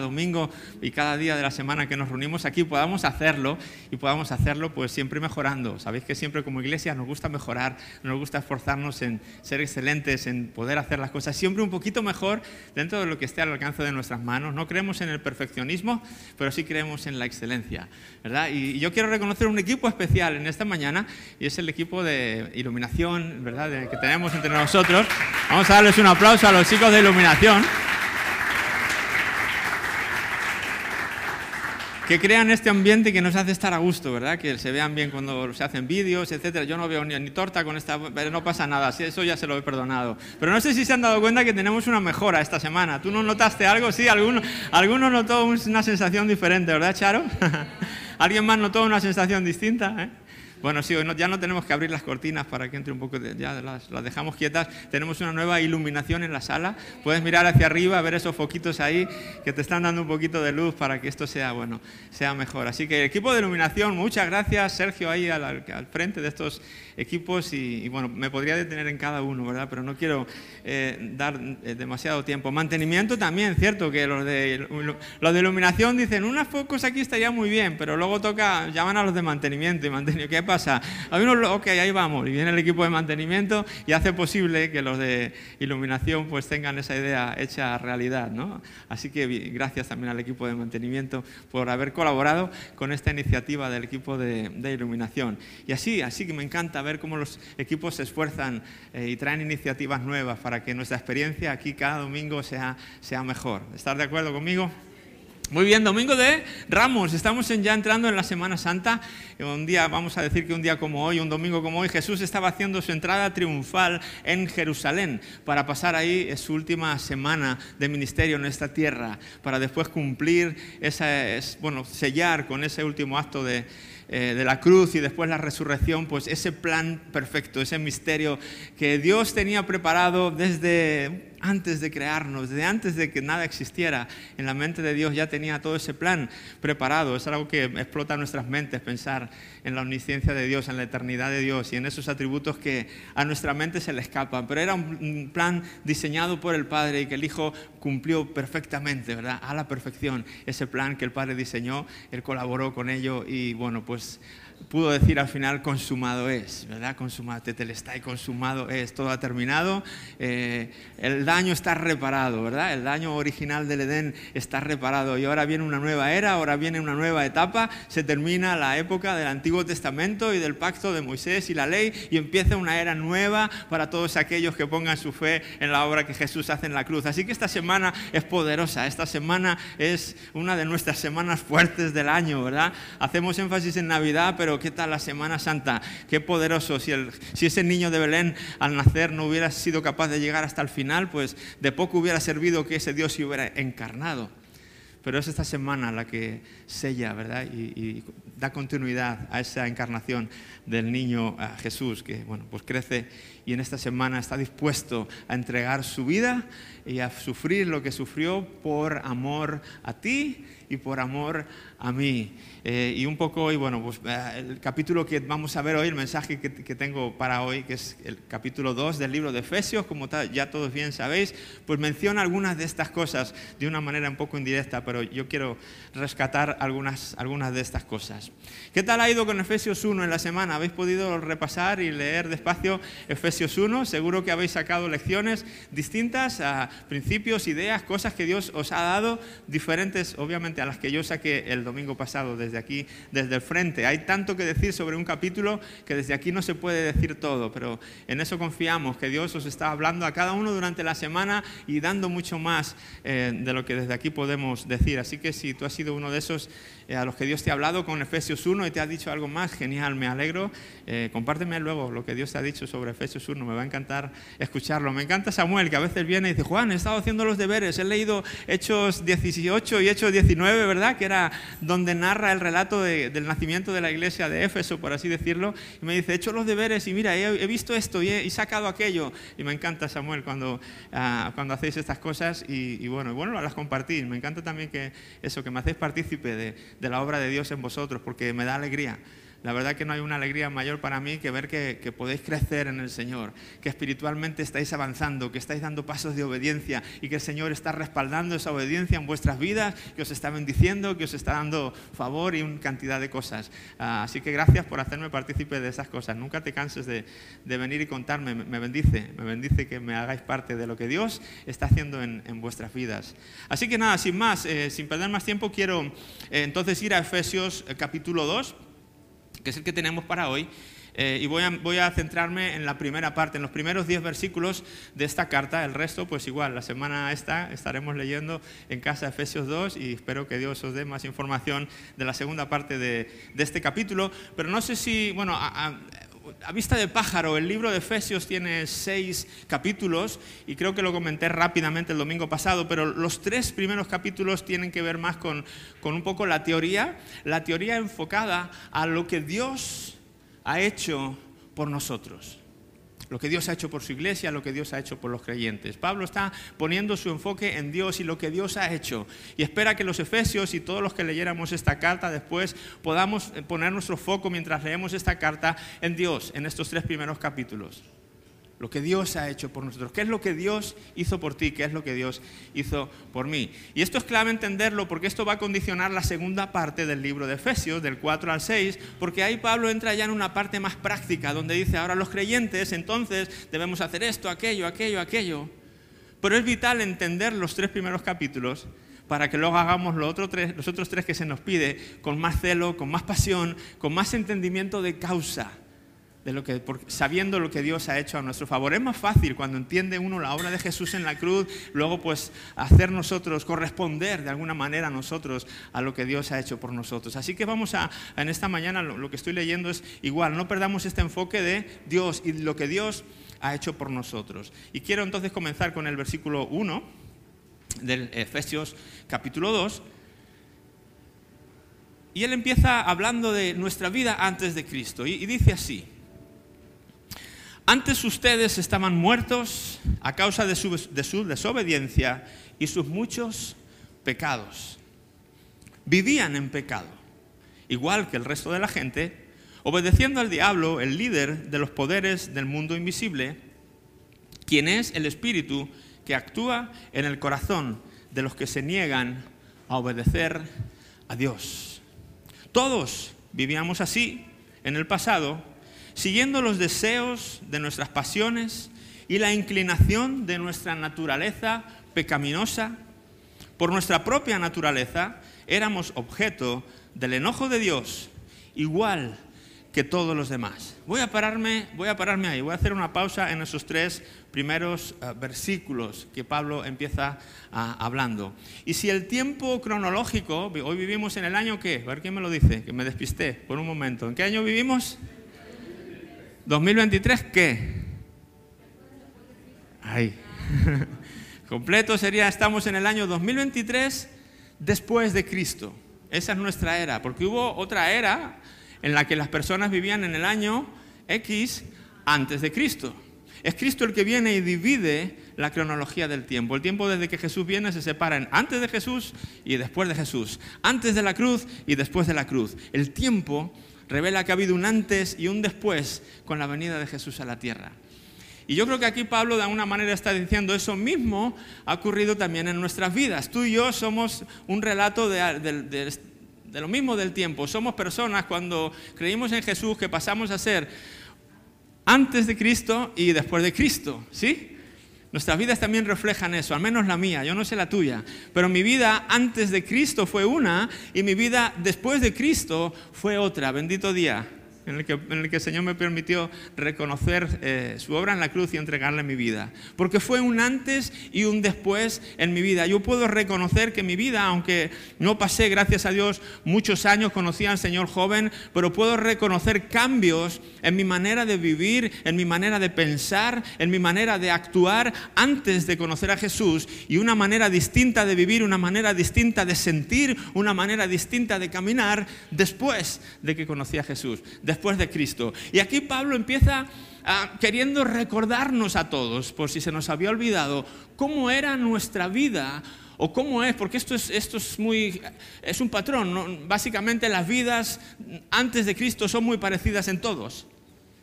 domingo y cada día de la semana que nos reunimos aquí podamos hacerlo y podamos hacerlo pues siempre mejorando. Sabéis que siempre como iglesia nos gusta mejorar, nos gusta esforzarnos en ser excelentes, en poder hacer las cosas siempre un poquito mejor dentro de lo que esté al alcance de nuestras manos. No creemos en el perfeccionismo, pero sí creemos en la excelencia, ¿verdad? Y yo quiero reconocer un equipo especial en esta mañana y es el equipo de iluminación, ¿verdad? que tenemos entre nosotros. Vamos a darles un aplauso a los chicos de iluminación. Que crean este ambiente que nos hace estar a gusto, ¿verdad? Que se vean bien cuando se hacen vídeos, etcétera. Yo no veo ni, torta con esta, pero no pasa nada, eso ya se lo he perdonado. Pero no sé si se han dado cuenta que tenemos una mejora esta semana. ¿Tú no notaste algo? Sí, alguno, alguno notó una sensación diferente, ¿verdad, Charo? ¿Alguien más notó una sensación distinta? ¿eh? Bueno, sí, ya no tenemos que abrir las cortinas para que entre un poco, de, ya las, dejamos quietas. Tenemos una nueva iluminación en la sala. Puedes mirar hacia arriba, ver esos foquitos ahí que te están dando un poquito de luz para que esto sea, bueno, sea mejor. Así que equipo de iluminación, muchas gracias, Sergio, ahí al, frente de estos equipos y, bueno, me podría detener en cada uno, ¿verdad? Pero no quiero eh, dar eh, demasiado tiempo. Mantenimiento también, cierto, que los de, los de iluminación dicen, unas focos aquí estaría muy bien, pero luego toca, llaman a los de mantenimiento y mantenimiento. ¿Qué pasa? Hay unos, ok, ahí vamos, y viene el equipo de mantenimiento y hace posible que los de iluminación pues tengan esa idea hecha realidad, ¿no? Así que gracias también al equipo de mantenimiento por haber colaborado con esta iniciativa del equipo de, de iluminación. Y así, así que me encanta ver cómo los equipos se esfuerzan eh, y traen iniciativas nuevas para que nuestra experiencia aquí cada domingo sea, sea mejor. ¿Estás de acuerdo conmigo? Muy bien, domingo de Ramos, estamos ya entrando en la Semana Santa. Un día, vamos a decir que un día como hoy, un domingo como hoy, Jesús estaba haciendo su entrada triunfal en Jerusalén para pasar ahí su última semana de ministerio en esta tierra, para después cumplir, esa, bueno, sellar con ese último acto de, eh, de la cruz y después la resurrección, pues ese plan perfecto, ese misterio que Dios tenía preparado desde antes de crearnos, desde antes de que nada existiera, en la mente de Dios ya tenía todo ese plan preparado. Es algo que explota nuestras mentes pensar en la omnisciencia de Dios, en la eternidad de Dios y en esos atributos que a nuestra mente se le escapan. Pero era un plan diseñado por el Padre y que el Hijo cumplió perfectamente, ¿verdad? A la perfección. Ese plan que el Padre diseñó, Él colaboró con ello y bueno, pues pudo decir al final consumado es, ¿verdad? Consumado, tetelestai, consumado es, todo ha terminado, eh, el daño está reparado, ¿verdad? El daño original del Edén está reparado y ahora viene una nueva era, ahora viene una nueva etapa, se termina la época del Antiguo Testamento y del pacto de Moisés y la ley y empieza una era nueva para todos aquellos que pongan su fe en la obra que Jesús hace en la cruz. Así que esta semana es poderosa, esta semana es una de nuestras semanas fuertes del año, ¿verdad? Hacemos énfasis en Navidad, pero ¿qué tal la Semana Santa? Qué poderoso. Si, si ese niño de Belén al nacer no hubiera sido capaz de llegar hasta el final, pues de poco hubiera servido que ese Dios se hubiera encarnado. Pero es esta semana la que sella, ¿verdad? Y, da continuidad a esa encarnación del niño Jesús, que, bueno, pues crece y en esta semana está dispuesto a entregar su vida y a sufrir lo que sufrió por amor a ti y por amor a mí. Eh, y un poco hoy, bueno, pues eh, el capítulo que vamos a ver hoy, el mensaje que, tengo para hoy, que es el capítulo 2 del libro de Efesios, como ya todos bien sabéis, pues menciona algunas de estas cosas de una manera un poco indirecta, pero yo quiero rescatar algunas, algunas de estas cosas. ¿Qué tal ha ido con Efesios 1 en la semana? ¿Habéis podido repasar y leer despacio Efesios 1? Seguro que habéis sacado lecciones distintas a principios, ideas, cosas que Dios os ha dado, diferentes obviamente a las que yo saqué el domingo pasado desde aquí, desde el frente. Hay tanto que decir sobre un capítulo que desde aquí no se puede decir todo, pero en eso confiamos, que Dios os está hablando a cada uno durante la semana y dando mucho más eh, de lo que desde aquí podemos decir. Así que si tú has sido uno de esos eh, a los que Dios te ha hablado con Efesios 1 y te ha dicho algo más, genial, me alegro. Eh, compárteme luego lo que Dios te ha dicho sobre Efesios 1, me va a encantar escucharlo. Me encanta Samuel, que a veces viene y dice, Juan, he estado haciendo los deberes, he leído Hechos 18 y Hechos 19, ¿verdad? Que era donde narra el relato del nacimiento de la iglesia de Éfeso, por así decirlo. Y me dice, he hecho los deberes y mira, he, visto esto y he sacado aquello. Y me encanta Samuel cuando, ah, cuando hacéis estas cosas y, y bueno, bueno, las compartís. Me encanta también que eso, que me hacéis partícipe de de la obra de Dios en vosotros, porque me da alegría La verdad que no hay una alegría mayor para mí que ver que, podéis crecer en el Señor, que espiritualmente estáis avanzando, que estáis dando pasos de obediencia y que el Señor está respaldando esa obediencia en vuestras vidas, que os está bendiciendo, que os está dando favor y una cantidad de cosas. Ah, así que gracias por hacerme partícipe de esas cosas. Nunca te canses de, venir y contarme. Me bendice, me bendice que me hagáis parte de lo que Dios está haciendo en, vuestras vidas. Así que nada, sin más, eh, sin perder más tiempo, quiero eh, entonces ir a Efesios eh, capítulo 2 que es el que tenemos para hoy. Eh, y voy a, voy a, centrarme en la primera parte, en los primeros 10 versículos de esta carta. El resto, pues igual, la semana esta estaremos leyendo en casa Efesios 2 y espero que Dios os dé más información de la segunda parte de, de este capítulo. Pero no sé si, bueno, a, a vista de pájaro, el libro de Efesios tiene seis capítulos y creo que lo comenté rápidamente el domingo pasado, pero los tres primeros capítulos tienen que ver más con, con un poco la teoría, la teoría enfocada a lo que Dios ha hecho por nosotros lo que Dios ha hecho por su iglesia, lo que Dios ha hecho por los creyentes. Pablo está poniendo su enfoque en Dios y lo que Dios ha hecho. Y espera que los efesios y todos los que leyéramos esta carta después podamos poner nuestro foco mientras leemos esta carta en Dios, en estos tres primeros capítulos lo que Dios ha hecho por nosotros. ¿Qué es lo que Dios hizo por ti? ¿Qué es lo que Dios hizo por mí? Y esto es clave entenderlo porque esto va a condicionar la segunda parte del libro de Efesios, del 4 al 6, porque ahí Pablo entra ya en una parte más práctica, donde dice, ahora los creyentes, entonces debemos hacer esto, aquello, aquello, aquello. Pero es vital entender los tres primeros capítulos para que luego hagamos los otros, tres, los otros tres que se nos pide con más celo, con más pasión, con más entendimiento de causa lo que, sabiendo lo que Dios ha hecho a nuestro favor. Es más fácil cuando entiende uno la obra de Jesús en la cruz, luego pues hacer nosotros, corresponder de alguna manera a nosotros a lo que Dios ha hecho por nosotros. Así que vamos a, en esta mañana, lo, que estoy leyendo es igual, no perdamos este enfoque de Dios y lo que Dios ha hecho por nosotros. Y quiero entonces comenzar con el versículo 1 del Efesios capítulo 2. Y él empieza hablando de nuestra vida antes de Cristo. y dice así, antes ustedes estaban muertos a causa de su, desobediencia y sus muchos pecados. Vivían en pecado, igual que el resto de la gente, obedeciendo al diablo, el líder de los poderes del mundo invisible, quien es el espíritu que actúa en el corazón de los que se niegan a obedecer a Dios. Todos vivíamos así en el pasado siguiendo los deseos de nuestras pasiones y la inclinación de nuestra naturaleza pecaminosa. Por nuestra propia naturaleza éramos objeto del enojo de Dios, igual que todos los demás. Voy a pararme, voy a pararme ahí, voy a hacer una pausa en esos tres primeros eh, versículos que Pablo empieza ah, hablando. Y si el tiempo cronológico, hoy vivimos en el año qué, a ver quién me lo dice, que me despisté por un momento. ¿En qué año vivimos? 2023, ¿qué? Ahí. Completo sería, estamos en el año 2023 después de Cristo. Esa es nuestra era, porque hubo otra era en la que las personas vivían en el año X antes de Cristo. Es Cristo el que viene y divide la cronología del tiempo. El tiempo desde que Jesús viene se separa en antes de Jesús y después de Jesús. Antes de la cruz y después de la cruz. El tiempo revela que ha habido un antes y un después con la venida de Jesús a la tierra. Y yo creo que aquí Pablo de alguna manera está diciendo eso mismo ha ocurrido también en nuestras vidas. Tú y yo somos un relato de, lo mismo del tiempo. Somos personas cuando creímos en Jesús que pasamos a ser antes de Cristo y después de Cristo. ¿Sí? Nuestras vidas también reflejan eso, al menos la mía, yo no sé la tuya, pero mi vida antes de Cristo fue una y mi vida después de Cristo fue otra. Bendito día en el que, el, Señor me permitió reconocer eh, su obra en la cruz y entregarle mi vida. Porque fue un antes y un después en mi vida. Yo puedo reconocer que mi vida, aunque no pasé, gracias a Dios, muchos años, conocí al Señor joven, pero puedo reconocer cambios en mi manera de vivir, en mi manera de pensar, en mi manera de actuar antes de conocer a Jesús y una manera distinta de vivir, una manera distinta de sentir, una manera distinta de caminar después de que conocí a Jesús después de Cristo. Y aquí Pablo empieza ah, queriendo recordarnos a todos, por si se nos había olvidado, cómo era nuestra vida ¿O cómo es? Porque esto es, esto es muy, es un patrón. Básicamente las vidas antes de Cristo son muy parecidas en todos.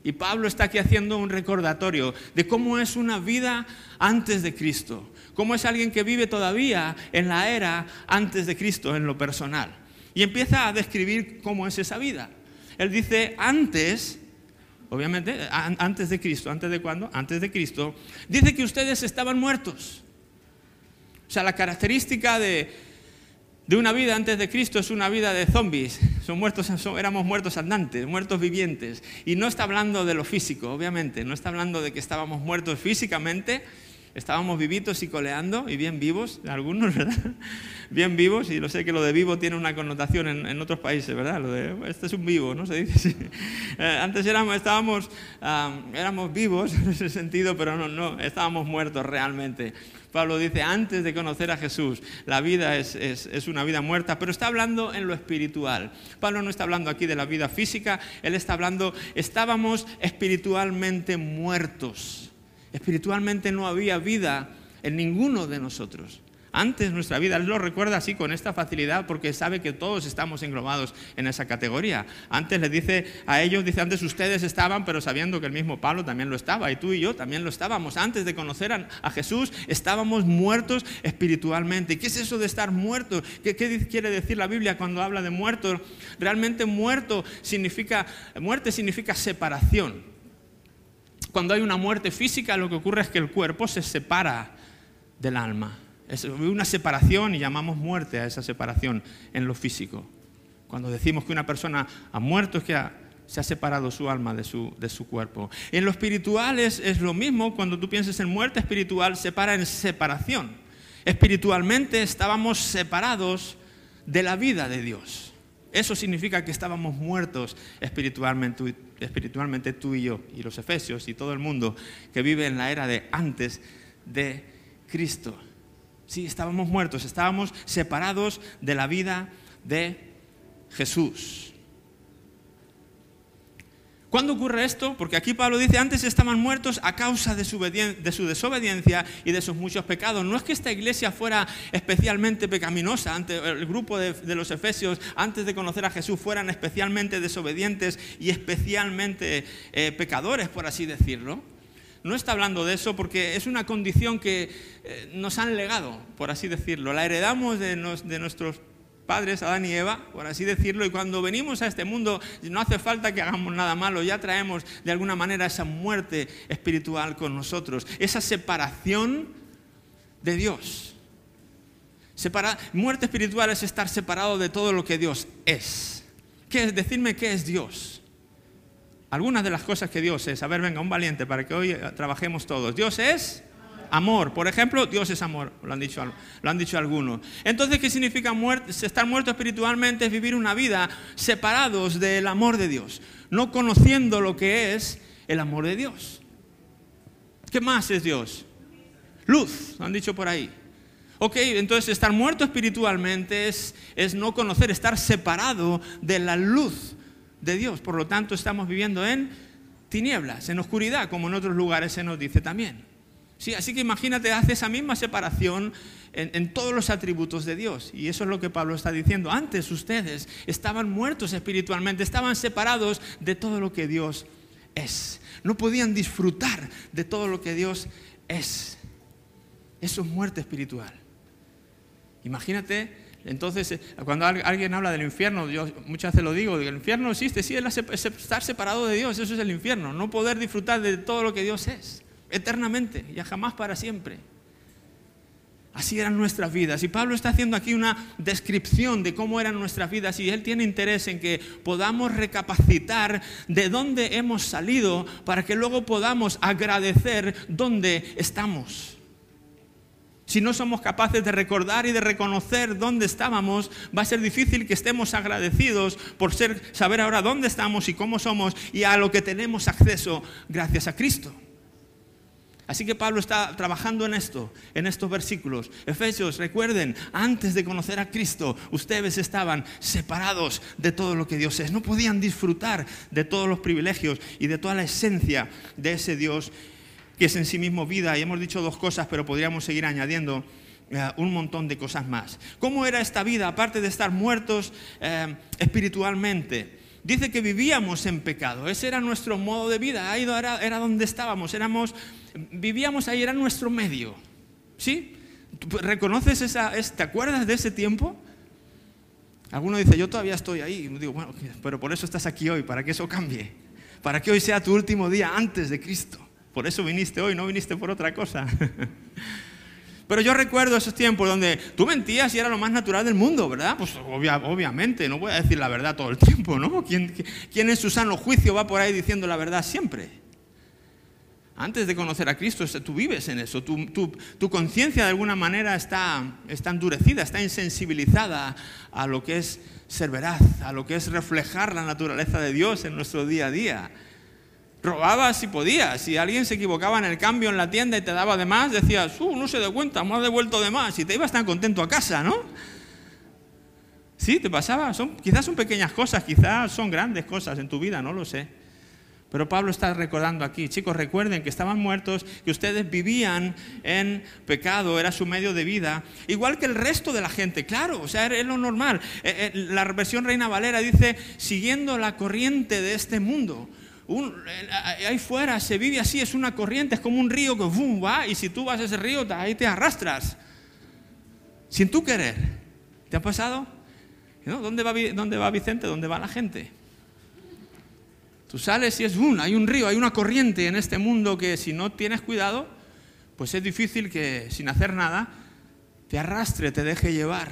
Y Pablo está aquí haciendo un recordatorio de cómo es una vida antes de Cristo. Cómo es alguien que vive todavía en la era antes de Cristo, en lo personal. Y empieza a describir cómo es esa vida. Él dice, antes, obviamente, antes de Cristo, ¿antes de cuándo? Antes de Cristo, dice que ustedes estaban muertos o sea, la característica de, una vida antes de Cristo es una vida de zombies. Son muertos, éramos muertos andantes, muertos vivientes. Y no está hablando de lo físico, obviamente. No está hablando de que estábamos muertos físicamente. Estábamos vivitos y coleando y bien vivos, algunos, ¿verdad? Bien vivos, y lo sé que lo de vivo tiene una connotación en, otros países, ¿verdad? Lo de, este es un vivo, ¿no? Se dice eh, antes éramos, estábamos, éramos vivos en ese sentido, pero no, no, estábamos muertos realmente. Pablo dice, antes de conocer a Jesús, la vida es, una vida muerta, pero está hablando en lo espiritual. Pablo no está hablando aquí de la vida física, él está hablando, estábamos espiritualmente muertos. Espiritualmente no había vida en ninguno de nosotros. Antes nuestra vida, Él lo recuerda así con esta facilidad porque sabe que todos estamos englobados en esa categoría. Antes le dice a ellos, dice antes ustedes estaban, pero sabiendo que el mismo Pablo también lo estaba y tú y yo también lo estábamos. Antes de conocer a, Jesús estábamos muertos espiritualmente. ¿Qué es eso de estar muerto? ¿Qué, ¿Qué, quiere decir la Biblia cuando habla de muerto? Realmente muerto significa, muerte significa separación. Cuando hay una muerte física lo que ocurre es que el cuerpo se separa del alma. Es una separación y llamamos muerte a esa separación en lo físico. Cuando decimos que una persona ha muerto es que se ha separado su alma de su, cuerpo. En lo espiritual es, es, lo mismo, cuando tú piensas en muerte espiritual, separa en separación. Espiritualmente estábamos separados de la vida de Dios. Eso significa que estábamos muertos espiritualmente, tú y yo, y los efesios y todo el mundo que vive en la era de antes de Cristo. Sí, estábamos muertos, estábamos separados de la vida de Jesús. ¿Cuándo ocurre esto? Porque aquí Pablo dice, antes estaban muertos a causa de su, desobediencia y de sus muchos pecados. No es que esta iglesia fuera especialmente pecaminosa, el grupo de, los efesios, antes de conocer a Jesús, fueran especialmente desobedientes y especialmente eh, pecadores, por así decirlo no está hablando de eso porque es una condición que eh, nos han legado, por así decirlo. La heredamos de, nuestros padres, Adán y Eva, por así decirlo, y cuando venimos a este mundo no hace falta que hagamos nada malo, ya traemos de alguna manera esa muerte espiritual con nosotros, esa separación de Dios. muerte espiritual es estar separado de todo lo que Dios es. ¿Qué es? Decirme qué es Dios. Algunas de las cosas que Dios es. A ver, venga, un valiente para que hoy trabajemos todos. Dios es amor. Por ejemplo, Dios es amor, lo han dicho, lo han dicho algunos. Entonces, ¿qué significa estar muerto espiritualmente? Es vivir una vida separados del amor de Dios, no conociendo lo que es el amor de Dios. ¿Qué más es Dios? Luz, lo han dicho por ahí. Ok, entonces estar muerto espiritualmente es, es no conocer, estar separado de la luz de Dios. Por lo tanto, estamos viviendo en tinieblas, en oscuridad, como en otros lugares se nos dice también. Sí, así que imagínate, hace esa misma separación en, en, todos los atributos de Dios. Y eso es lo que Pablo está diciendo. Antes ustedes estaban muertos espiritualmente, estaban separados de todo lo que Dios es. No podían disfrutar de todo lo que Dios es. Eso es muerte espiritual. Imagínate entonces, eh, cuando alguien habla del infierno, yo muchas veces lo digo, el infierno existe, sí, es estar separado de Dios, eso es el infierno, no poder disfrutar de todo lo que Dios es, eternamente, y jamás para siempre. Así eran nuestras vidas. Y Pablo está haciendo aquí una descripción de cómo eran nuestras vidas y él tiene interés en que podamos recapacitar de dónde hemos salido para que luego podamos agradecer dónde estamos. Si no somos capaces de recordar y de reconocer dónde estábamos, va a ser difícil que estemos agradecidos por ser, saber ahora dónde estamos y cómo somos y a lo que tenemos acceso gracias a Cristo. Así que Pablo está trabajando en esto, en estos versículos. Efesios, recuerden, antes de conocer a Cristo, ustedes estaban separados de todo lo que Dios es. No podían disfrutar de todos los privilegios y de toda la esencia de ese Dios que es en sí mismo vida. Y hemos dicho dos cosas, pero podríamos seguir añadiendo. eh, un montón de cosas más. ¿Cómo era esta vida, aparte de estar muertos eh, espiritualmente? Dice que vivíamos en pecado, ese era nuestro modo de vida, ahí era, era donde estábamos, éramos, vivíamos ahí, era nuestro medio. ¿Sí? ¿Reconoces esa, te acuerdas de ese tiempo? Alguno dice, yo todavía estoy ahí. Y digo, bueno, pero por eso estás aquí hoy, para que eso cambie. Para que hoy sea tu último día antes de Cristo. Por eso viniste hoy, no viniste por otra cosa. Pero yo recuerdo esos tiempos donde tú mentías y era lo más natural del mundo, ¿verdad? Pues obviamente, no voy a decir la verdad todo el tiempo, ¿no? ¿Quién, ¿Quién, en su sano juicio va por ahí diciendo la verdad siempre? Antes de conocer a Cristo, tú vives en eso, tu, tu conciencia de alguna manera está, está endurecida, está insensibilizada a lo que es ser veraz, a lo que es reflejar la naturaleza de Dios en nuestro día a día. Robabas si podías. Si alguien se equivocaba en el cambio en la tienda y te daba de más, decías, uh, no se da cuenta, me ha devuelto de más. Y te ibas tan contento a casa, ¿no? Sí, te pasaba. Son, quizás son pequeñas cosas, quizás son grandes cosas en tu vida, no lo sé. Pero Pablo está recordando aquí, chicos, recuerden que estaban muertos, que ustedes vivían en pecado, era su medio de vida, igual que el resto de la gente, claro, o sea, es lo normal. Eh, eh, la versión Reina Valera dice, siguiendo la corriente de este mundo ahí fuera se vive así, es una corriente, es como un río que va y si tú vas a ese río, ahí te arrastras. Sin tú querer. ¿Te ha pasado? ¿Dónde, va, ¿Dónde va Vicente? ¿Dónde va la gente? Tú sales y es un, hay un río, hay una corriente en este mundo que si no tienes cuidado, pues es difícil que sin hacer nada te arrastre, te deje llevar.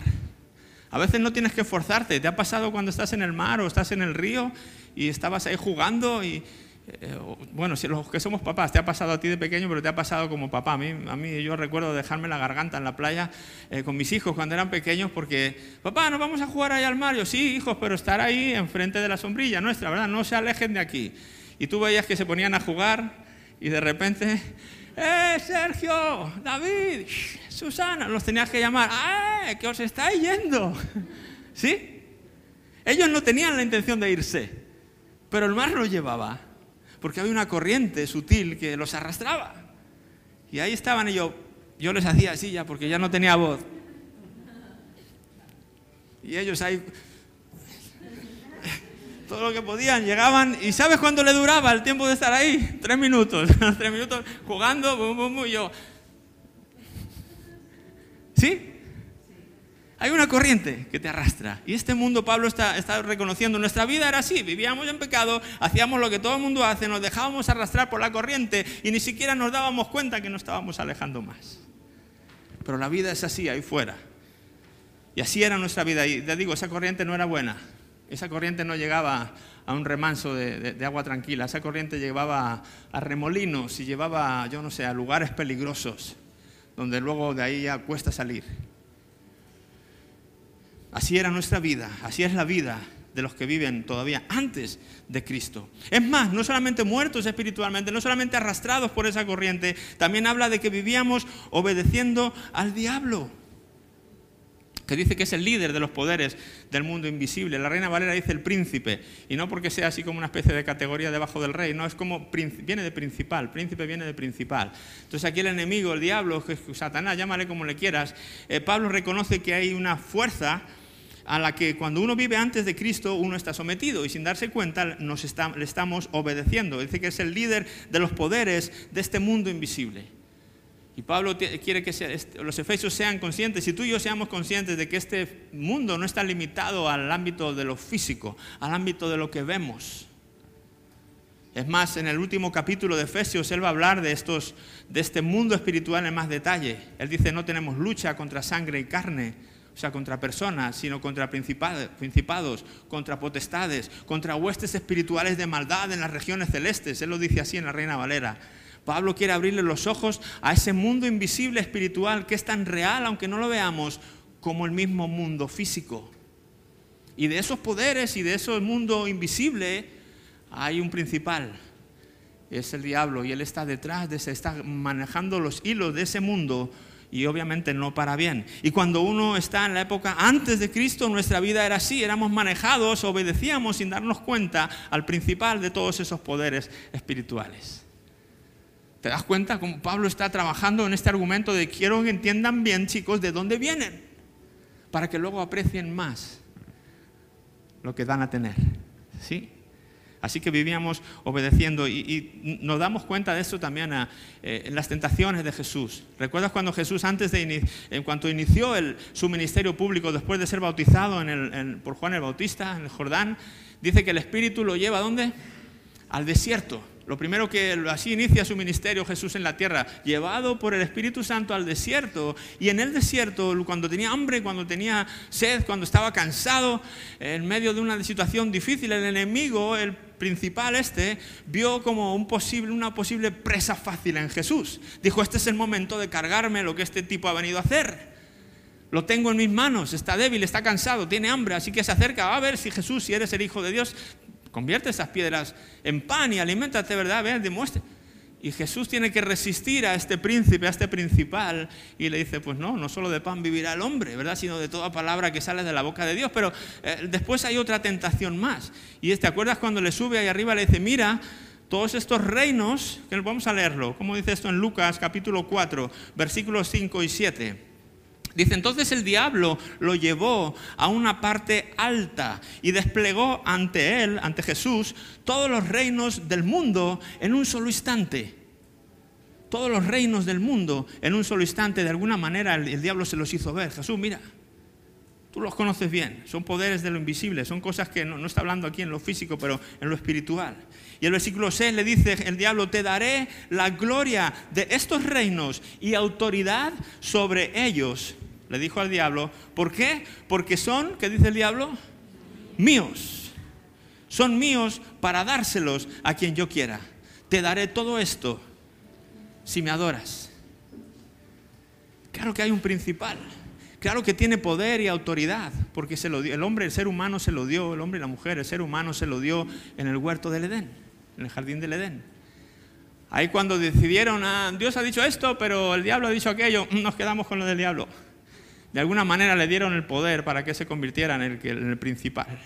A veces no tienes que forzarte. ¿Te ha pasado cuando estás en el mar o estás en el río y estabas ahí jugando y, eh, bueno, si los que somos papás, te ha pasado a ti de pequeño, pero te ha pasado como papá. A mí, a mí yo recuerdo dejarme la garganta en la playa eh, con mis hijos cuando eran pequeños porque, papá, nos vamos a jugar ahí al Mario. Sí, hijos, pero estar ahí enfrente de la sombrilla nuestra, ¿verdad? No se alejen de aquí. Y tú veías que se ponían a jugar y de repente, ¡eh, Sergio! ¡David! Susana! Los tenías que llamar, ¡eh, que os estáis yendo! ¿Sí? Ellos no tenían la intención de irse pero el mar lo llevaba, porque había una corriente sutil que los arrastraba. Y ahí estaban y yo, les hacía así ya, porque ya no tenía voz. Y ellos ahí, todo lo que podían, llegaban. ¿Y sabes cuánto le duraba el tiempo de estar ahí? Tres minutos. Tres minutos jugando, bum, bum, y yo. ¿Sí? Hay una corriente que te arrastra. Y este mundo, Pablo está, está, reconociendo, nuestra vida era así, vivíamos en pecado, hacíamos lo que todo el mundo hace, nos dejábamos arrastrar por la corriente y ni siquiera nos dábamos cuenta que nos estábamos alejando más. Pero la vida es así, ahí fuera. Y así era nuestra vida. Y te digo, esa corriente no era buena. Esa corriente no llegaba a un remanso de, de agua tranquila. Esa corriente llevaba a remolinos y llevaba, yo no sé, a lugares peligrosos, donde luego de ahí ya cuesta salir. Así era nuestra vida, así es la vida de los que viven todavía antes de Cristo. Es más, no solamente muertos espiritualmente, no solamente arrastrados por esa corriente, también habla de que vivíamos obedeciendo al diablo, que dice que es el líder de los poderes del mundo invisible. La reina Valera dice el príncipe, y no porque sea así como una especie de categoría debajo del rey, no, es como, viene de principal, príncipe viene de principal. Entonces aquí el enemigo, el diablo, Satanás, llámale como le quieras, eh, Pablo reconoce que hay una fuerza, a la que cuando uno vive antes de Cristo uno está sometido y sin darse cuenta nos le estamos obedeciendo. Dice que es el líder de los poderes de este mundo invisible. Y Pablo quiere que los efesios sean conscientes y tú y yo seamos conscientes de que este mundo no está limitado al ámbito de lo físico, al ámbito de lo que vemos. Es más, en el último capítulo de Efesios, él va a hablar de, estos, de este mundo espiritual en más detalle. Él dice, no tenemos lucha contra sangre y carne, o sea, contra personas, sino contra principados, contra potestades, contra huestes espirituales de maldad en las regiones celestes. Él lo dice así en la Reina Valera. Pablo quiere abrirle los ojos a ese mundo invisible espiritual que es tan real, aunque no lo veamos, como el mismo mundo físico. Y de esos poderes y de ese mundo invisible hay un principal, es el diablo, y él está detrás de ese, está manejando los hilos de ese mundo y obviamente no para bien. Y cuando uno está en la época antes de Cristo, nuestra vida era así, éramos manejados, obedecíamos sin darnos cuenta al principal de todos esos poderes espirituales. ¿Te das cuenta cómo Pablo está trabajando en este argumento de quiero que entiendan bien, chicos, de dónde vienen? Para que luego aprecien más lo que dan a tener. ¿Sí? Así que vivíamos obedeciendo y, nos damos cuenta de esto también eh, en las tentaciones de Jesús. ¿Recuerdas cuando Jesús antes de en cuanto inició su ministerio público después de ser bautizado por Juan el Bautista en el Jordán, dice que el Espíritu lo lleva a dónde? Al desierto. Lo primero que así inicia su ministerio Jesús en la tierra, llevado por el Espíritu Santo al desierto. Y en el desierto, cuando tenía hambre, cuando tenía sed, cuando estaba cansado, en medio de una situación difícil, el enemigo, el principal este, vio como un posible, una posible presa fácil en Jesús. Dijo, este es el momento de cargarme lo que este tipo ha venido a hacer. Lo tengo en mis manos, está débil, está cansado, tiene hambre, así que se acerca a ver si Jesús, si eres el Hijo de Dios, Convierte esas piedras en pan y alimentate, ¿verdad? Vean, demuestre. Y Jesús tiene que resistir a este príncipe, a este principal, y le dice, pues no, no solo de pan vivirá el hombre, ¿verdad? Sino de toda palabra que sale de la boca de Dios. Pero eh, después hay otra tentación más. Y ¿te acuerdas cuando le sube ahí arriba? Le dice, mira, todos estos reinos, que vamos a leerlo, como dice esto en Lucas capítulo 4, versículos 5 y 7. Dice, entonces el diablo lo llevó a una parte alta y desplegó ante él, ante Jesús, todos los reinos del mundo en un solo instante. Todos los reinos del mundo en un solo instante, de alguna manera el, diablo se los hizo ver. Jesús, mira, tú los conoces bien, son poderes de lo invisible, son cosas que no, está hablando aquí en lo físico, pero en lo espiritual. Y el versículo 6 le dice, el diablo, te daré la gloria de estos reinos y autoridad sobre ellos le dijo al diablo, ¿por qué? Porque son, ¿qué dice el diablo? Míos. Son míos para dárselos a quien yo quiera. Te daré todo esto si me adoras. Claro que hay un principal. Claro que tiene poder y autoridad, porque se lo dio. el hombre, el ser humano se lo dio, el hombre y la mujer, el ser humano se lo dio en el huerto del Edén, en el jardín del Edén. Ahí cuando decidieron, ah, Dios ha dicho esto, pero el diablo ha dicho aquello, nos quedamos con lo del diablo de alguna manera le dieron el poder para que se convirtiera en el, principal,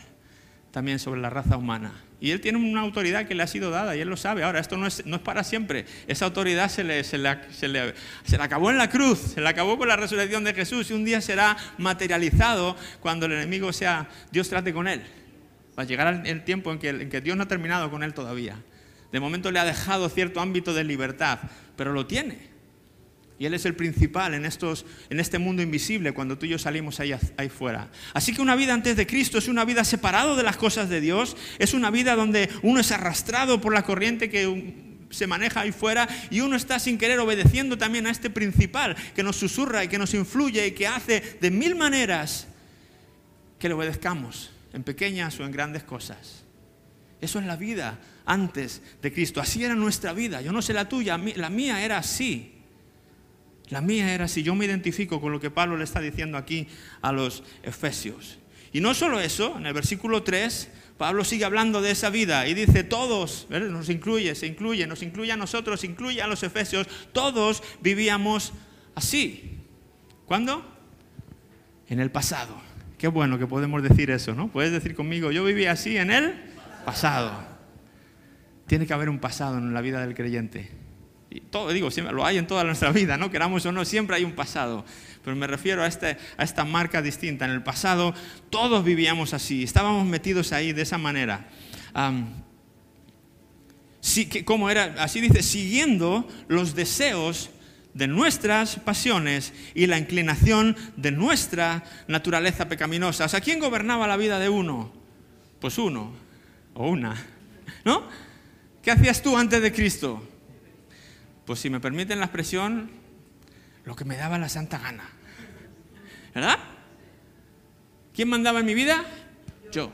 también sobre la raza humana. Y él tiene una autoridad que le ha sido dada y él lo sabe. Ahora, esto no es, para siempre. Esa autoridad se le, se, le, acabó en la cruz, se le acabó con la resurrección de Jesús y un día será materializado cuando el enemigo sea, Dios trate con él. Va a llegar el tiempo en que, en que Dios no ha terminado con él todavía. De momento le ha dejado cierto ámbito de libertad, pero lo tiene. Y Él es el principal en, estos, en este mundo invisible cuando tú y yo salimos ahí, ahí fuera. Así que una vida antes de Cristo es una vida separado de las cosas de Dios, es una vida donde uno es arrastrado por la corriente que se maneja ahí fuera y uno está sin querer obedeciendo también a este principal que nos susurra y que nos influye y que hace de mil maneras que le obedezcamos en pequeñas o en grandes cosas. Eso es la vida antes de Cristo. Así era nuestra vida. Yo no sé la tuya, la mía era así. La mía era si yo me identifico con lo que Pablo le está diciendo aquí a los efesios. Y no solo eso, en el versículo 3, Pablo sigue hablando de esa vida y dice, todos, nos incluye, se incluye, nos incluye a nosotros, incluye a los efesios, todos vivíamos así. ¿Cuándo? En el pasado. Qué bueno que podemos decir eso, ¿no? Puedes decir conmigo, yo viví así en el pasado. Tiene que haber un pasado en la vida del creyente todo, digo, lo hay en toda nuestra vida, ¿no? Queramos o no, siempre hay un pasado. Pero me refiero a, este, a esta marca distinta. En el pasado todos vivíamos así, estábamos metidos ahí de esa manera. como era, así dice, siguiendo los deseos de nuestras pasiones y la inclinación de nuestra naturaleza pecaminosa. O sea, ¿quién gobernaba la vida de uno? Pues uno o una, ¿no? ¿Qué hacías tú antes de Cristo? Pues si me permiten la expresión, lo que me daba la santa gana. ¿Verdad? ¿Quién mandaba en mi vida? Yo.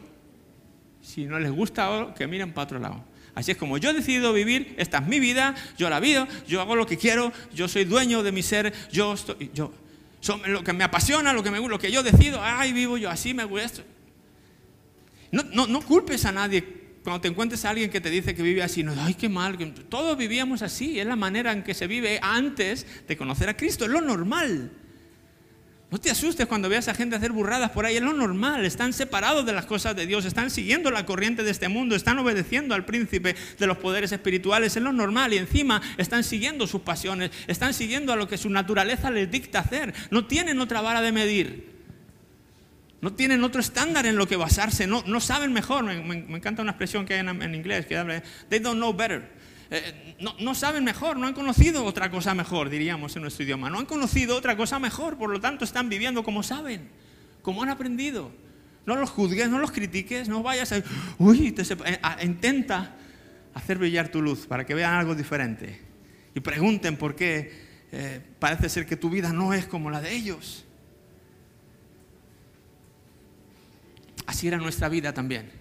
Si no les gusta, que miren para otro lado. Así es como yo he decidido vivir, esta es mi vida, yo la vivo, yo hago lo que quiero, yo soy dueño de mi ser, yo estoy, yo, lo que me apasiona, lo que, me, lo que yo decido, ay, vivo yo así, me gusta. No, no, no culpes a nadie cuando te encuentres a alguien que te dice que vive así, no, ay, qué mal, todos vivíamos así, es la manera en que se vive antes de conocer a Cristo, es lo normal. No te asustes cuando veas a gente hacer burradas por ahí, es lo normal, están separados de las cosas de Dios, están siguiendo la corriente de este mundo, están obedeciendo al príncipe de los poderes espirituales, es lo normal y encima están siguiendo sus pasiones, están siguiendo a lo que su naturaleza les dicta hacer, no tienen otra vara de medir. No tienen otro estándar en lo que basarse, no, no saben mejor. Me, encanta una expresión que hay en, inglés que habla, they don't know better. Eh, no, saben mejor, no han conocido otra cosa mejor, diríamos en nuestro idioma. No han conocido otra cosa mejor, por lo tanto están viviendo como saben, como han aprendido. No los juzgues, no los critiques, no vayas a... Uy, eh, intenta hacer brillar tu luz para que vean algo diferente. Y pregunten por qué eh, parece ser que tu vida no es como la de ellos. Así era nuestra vida también.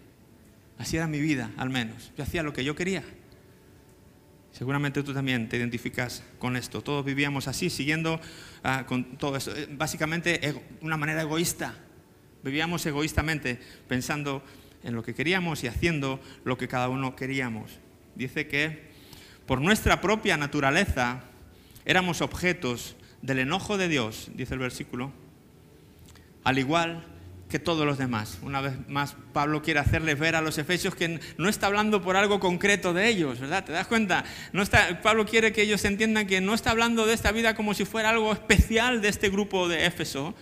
Así era mi vida, al menos. Yo hacía lo que yo quería. Seguramente tú también te identificas con esto. Todos vivíamos así, siguiendo ah, con todo eso. Eh, básicamente, una manera egoísta. Vivíamos egoístamente, pensando en lo que queríamos y haciendo lo que cada uno queríamos. Dice que por nuestra propia naturaleza éramos objetos del enojo de Dios, dice el versículo, al igual que todos los demás. Una vez más, Pablo quiere hacerles ver a los efesios que no está hablando por algo concreto de ellos, ¿verdad? ¿Te das cuenta? No está, Pablo quiere que ellos entiendan que no está hablando de esta vida como si fuera algo especial de este grupo de Éfeso.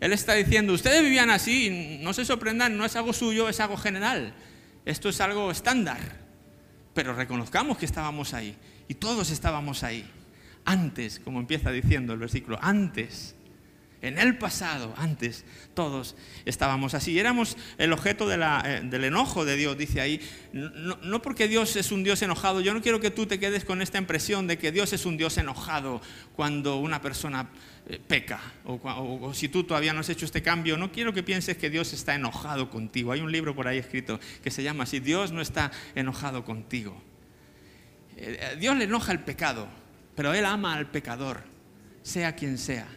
Él está diciendo, ustedes vivían así, no se sorprendan, no es algo suyo, es algo general. Esto es algo estándar. Pero reconozcamos que estábamos ahí. Y todos estábamos ahí. Antes, como empieza diciendo el versículo, antes en el pasado, antes, todos estábamos así. Éramos el objeto eh, del enojo de Dios, dice ahí. No, porque Dios es un Dios enojado. Yo no quiero que tú te quedes con esta impresión de que Dios es un Dios enojado cuando una persona eh, peca. O, o, si tú todavía no has hecho este cambio, no quiero que pienses que Dios está enojado contigo. Hay un libro por ahí escrito que se llama así, Dios no está enojado contigo. Eh, Dios le enoja el pecado, pero Él ama al pecador, sea quien sea.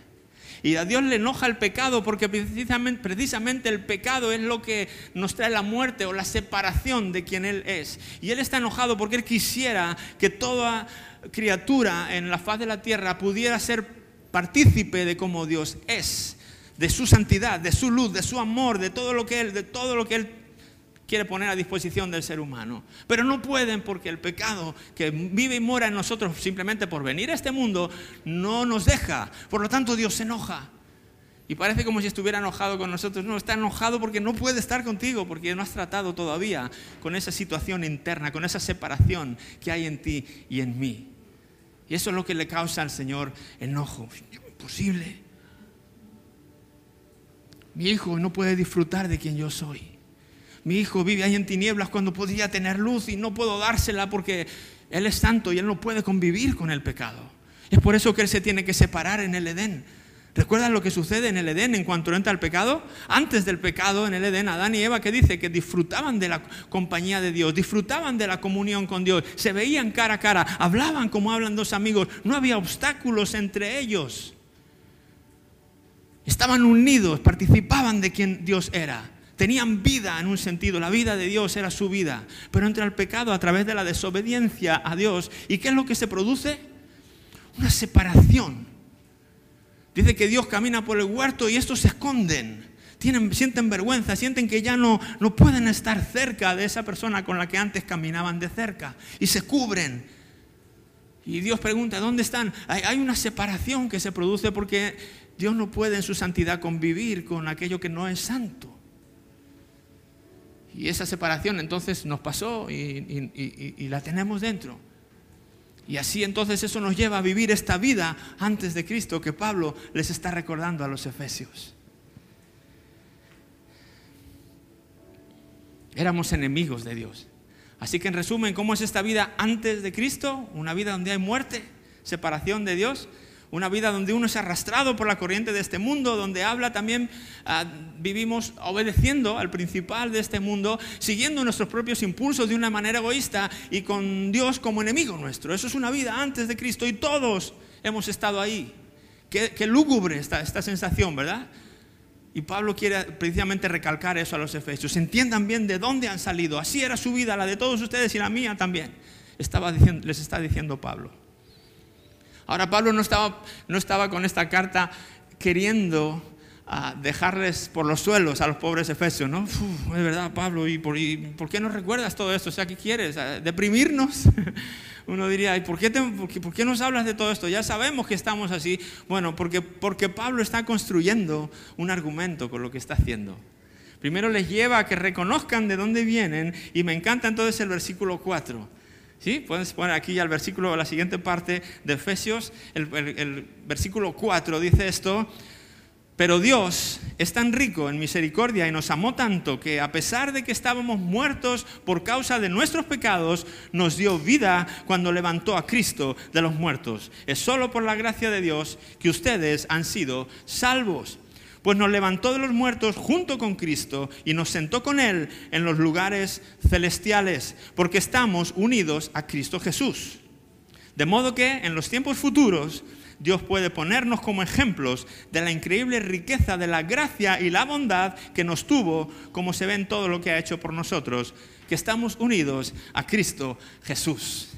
Y a Dios le enoja el pecado porque precisamente, el pecado es lo que nos trae la muerte o la separación de quien Él es. Y Él está enojado porque Él quisiera que toda criatura en la faz de la tierra pudiera ser partícipe de cómo Dios es, de su santidad, de su luz, de su amor, de todo lo que Él, de todo lo que Él quiere poner a disposición del ser humano. Pero no pueden porque el pecado que vive y mora en nosotros simplemente por venir a este mundo no nos deja. Por lo tanto Dios se enoja. Y parece como si estuviera enojado con nosotros. No, está enojado porque no puede estar contigo, porque no has tratado todavía con esa situación interna, con esa separación que hay en ti y en mí. Y eso es lo que le causa al Señor enojo. Imposible. Mi hijo no puede disfrutar de quien yo soy mi hijo vive ahí en tinieblas cuando podría tener luz y no puedo dársela porque Él es santo y Él no puede convivir con el pecado. Es por eso que Él se tiene que separar en el Edén. ¿Recuerdan lo que sucede en el Edén en cuanto entra el pecado? Antes del pecado en el Edén, Adán y Eva, que dice que disfrutaban de la compañía de Dios, disfrutaban de la comunión con Dios, se veían cara a cara, hablaban como hablan dos amigos, no había obstáculos entre ellos. Estaban unidos, participaban de quien Dios era. Tenían vida en un sentido, la vida de Dios era su vida, pero entra el pecado a través de la desobediencia a Dios. ¿Y qué es lo que se produce? Una separación. Dice que Dios camina por el huerto y estos se esconden. Tienen, sienten vergüenza, sienten que ya no, no pueden estar cerca de esa persona con la que antes caminaban de cerca y se cubren. Y Dios pregunta, ¿dónde están? Hay, hay una separación que se produce porque Dios no puede en su santidad convivir con aquello que no es santo. Y esa separación entonces nos pasó y, la tenemos dentro. Y así entonces eso nos lleva a vivir esta vida antes de Cristo que Pablo les está recordando a los efesios. Éramos enemigos de Dios. Así que en resumen, ¿cómo es esta vida antes de Cristo? Una vida donde hay muerte, separación de Dios una vida donde uno es arrastrado por la corriente de este mundo, donde habla también, ah, vivimos obedeciendo al principal de este mundo, siguiendo nuestros propios impulsos de una manera egoísta y con Dios como enemigo nuestro. Eso es una vida antes de Cristo y todos hemos estado ahí. Qué, lúgubre esta, esta sensación, ¿verdad? Y Pablo quiere precisamente recalcar eso a los efesios. Entiendan bien de dónde han salido. Así era su vida, la de todos ustedes y la mía también. Estaba les está diciendo Pablo. Ahora Pablo no estaba, no estaba con esta carta queriendo ah, dejarles por los suelos a los pobres efesios, ¿no? Es verdad, Pablo, ¿y por, y por, qué nos recuerdas todo esto? O sea, ¿qué quieres? Ah, ¿Deprimirnos? Uno diría, ¿y por qué, por, qué, nos hablas de todo esto? Ya sabemos que estamos así. Bueno, porque, porque Pablo está construyendo un argumento con lo que está haciendo. Primero les lleva a que reconozcan de dónde vienen y me encanta entonces el versículo 4. Puedes poner aquí ya el versículo, la siguiente parte de Efesios, el, el versículo 4 dice esto, pero Dios es tan rico en misericordia y nos amó tanto que a pesar de que estábamos muertos por causa de nuestros pecados, nos dio vida cuando levantó a Cristo de los muertos. Es solo por la gracia de Dios que ustedes han sido salvos pues nos levantó de los muertos junto con Cristo y nos sentó con Él en los lugares celestiales, porque estamos unidos a Cristo Jesús. De modo que en los tiempos futuros Dios puede ponernos como ejemplos de la increíble riqueza de la gracia y la bondad que nos tuvo, como se ve en todo lo que ha hecho por nosotros, que estamos unidos a Cristo Jesús.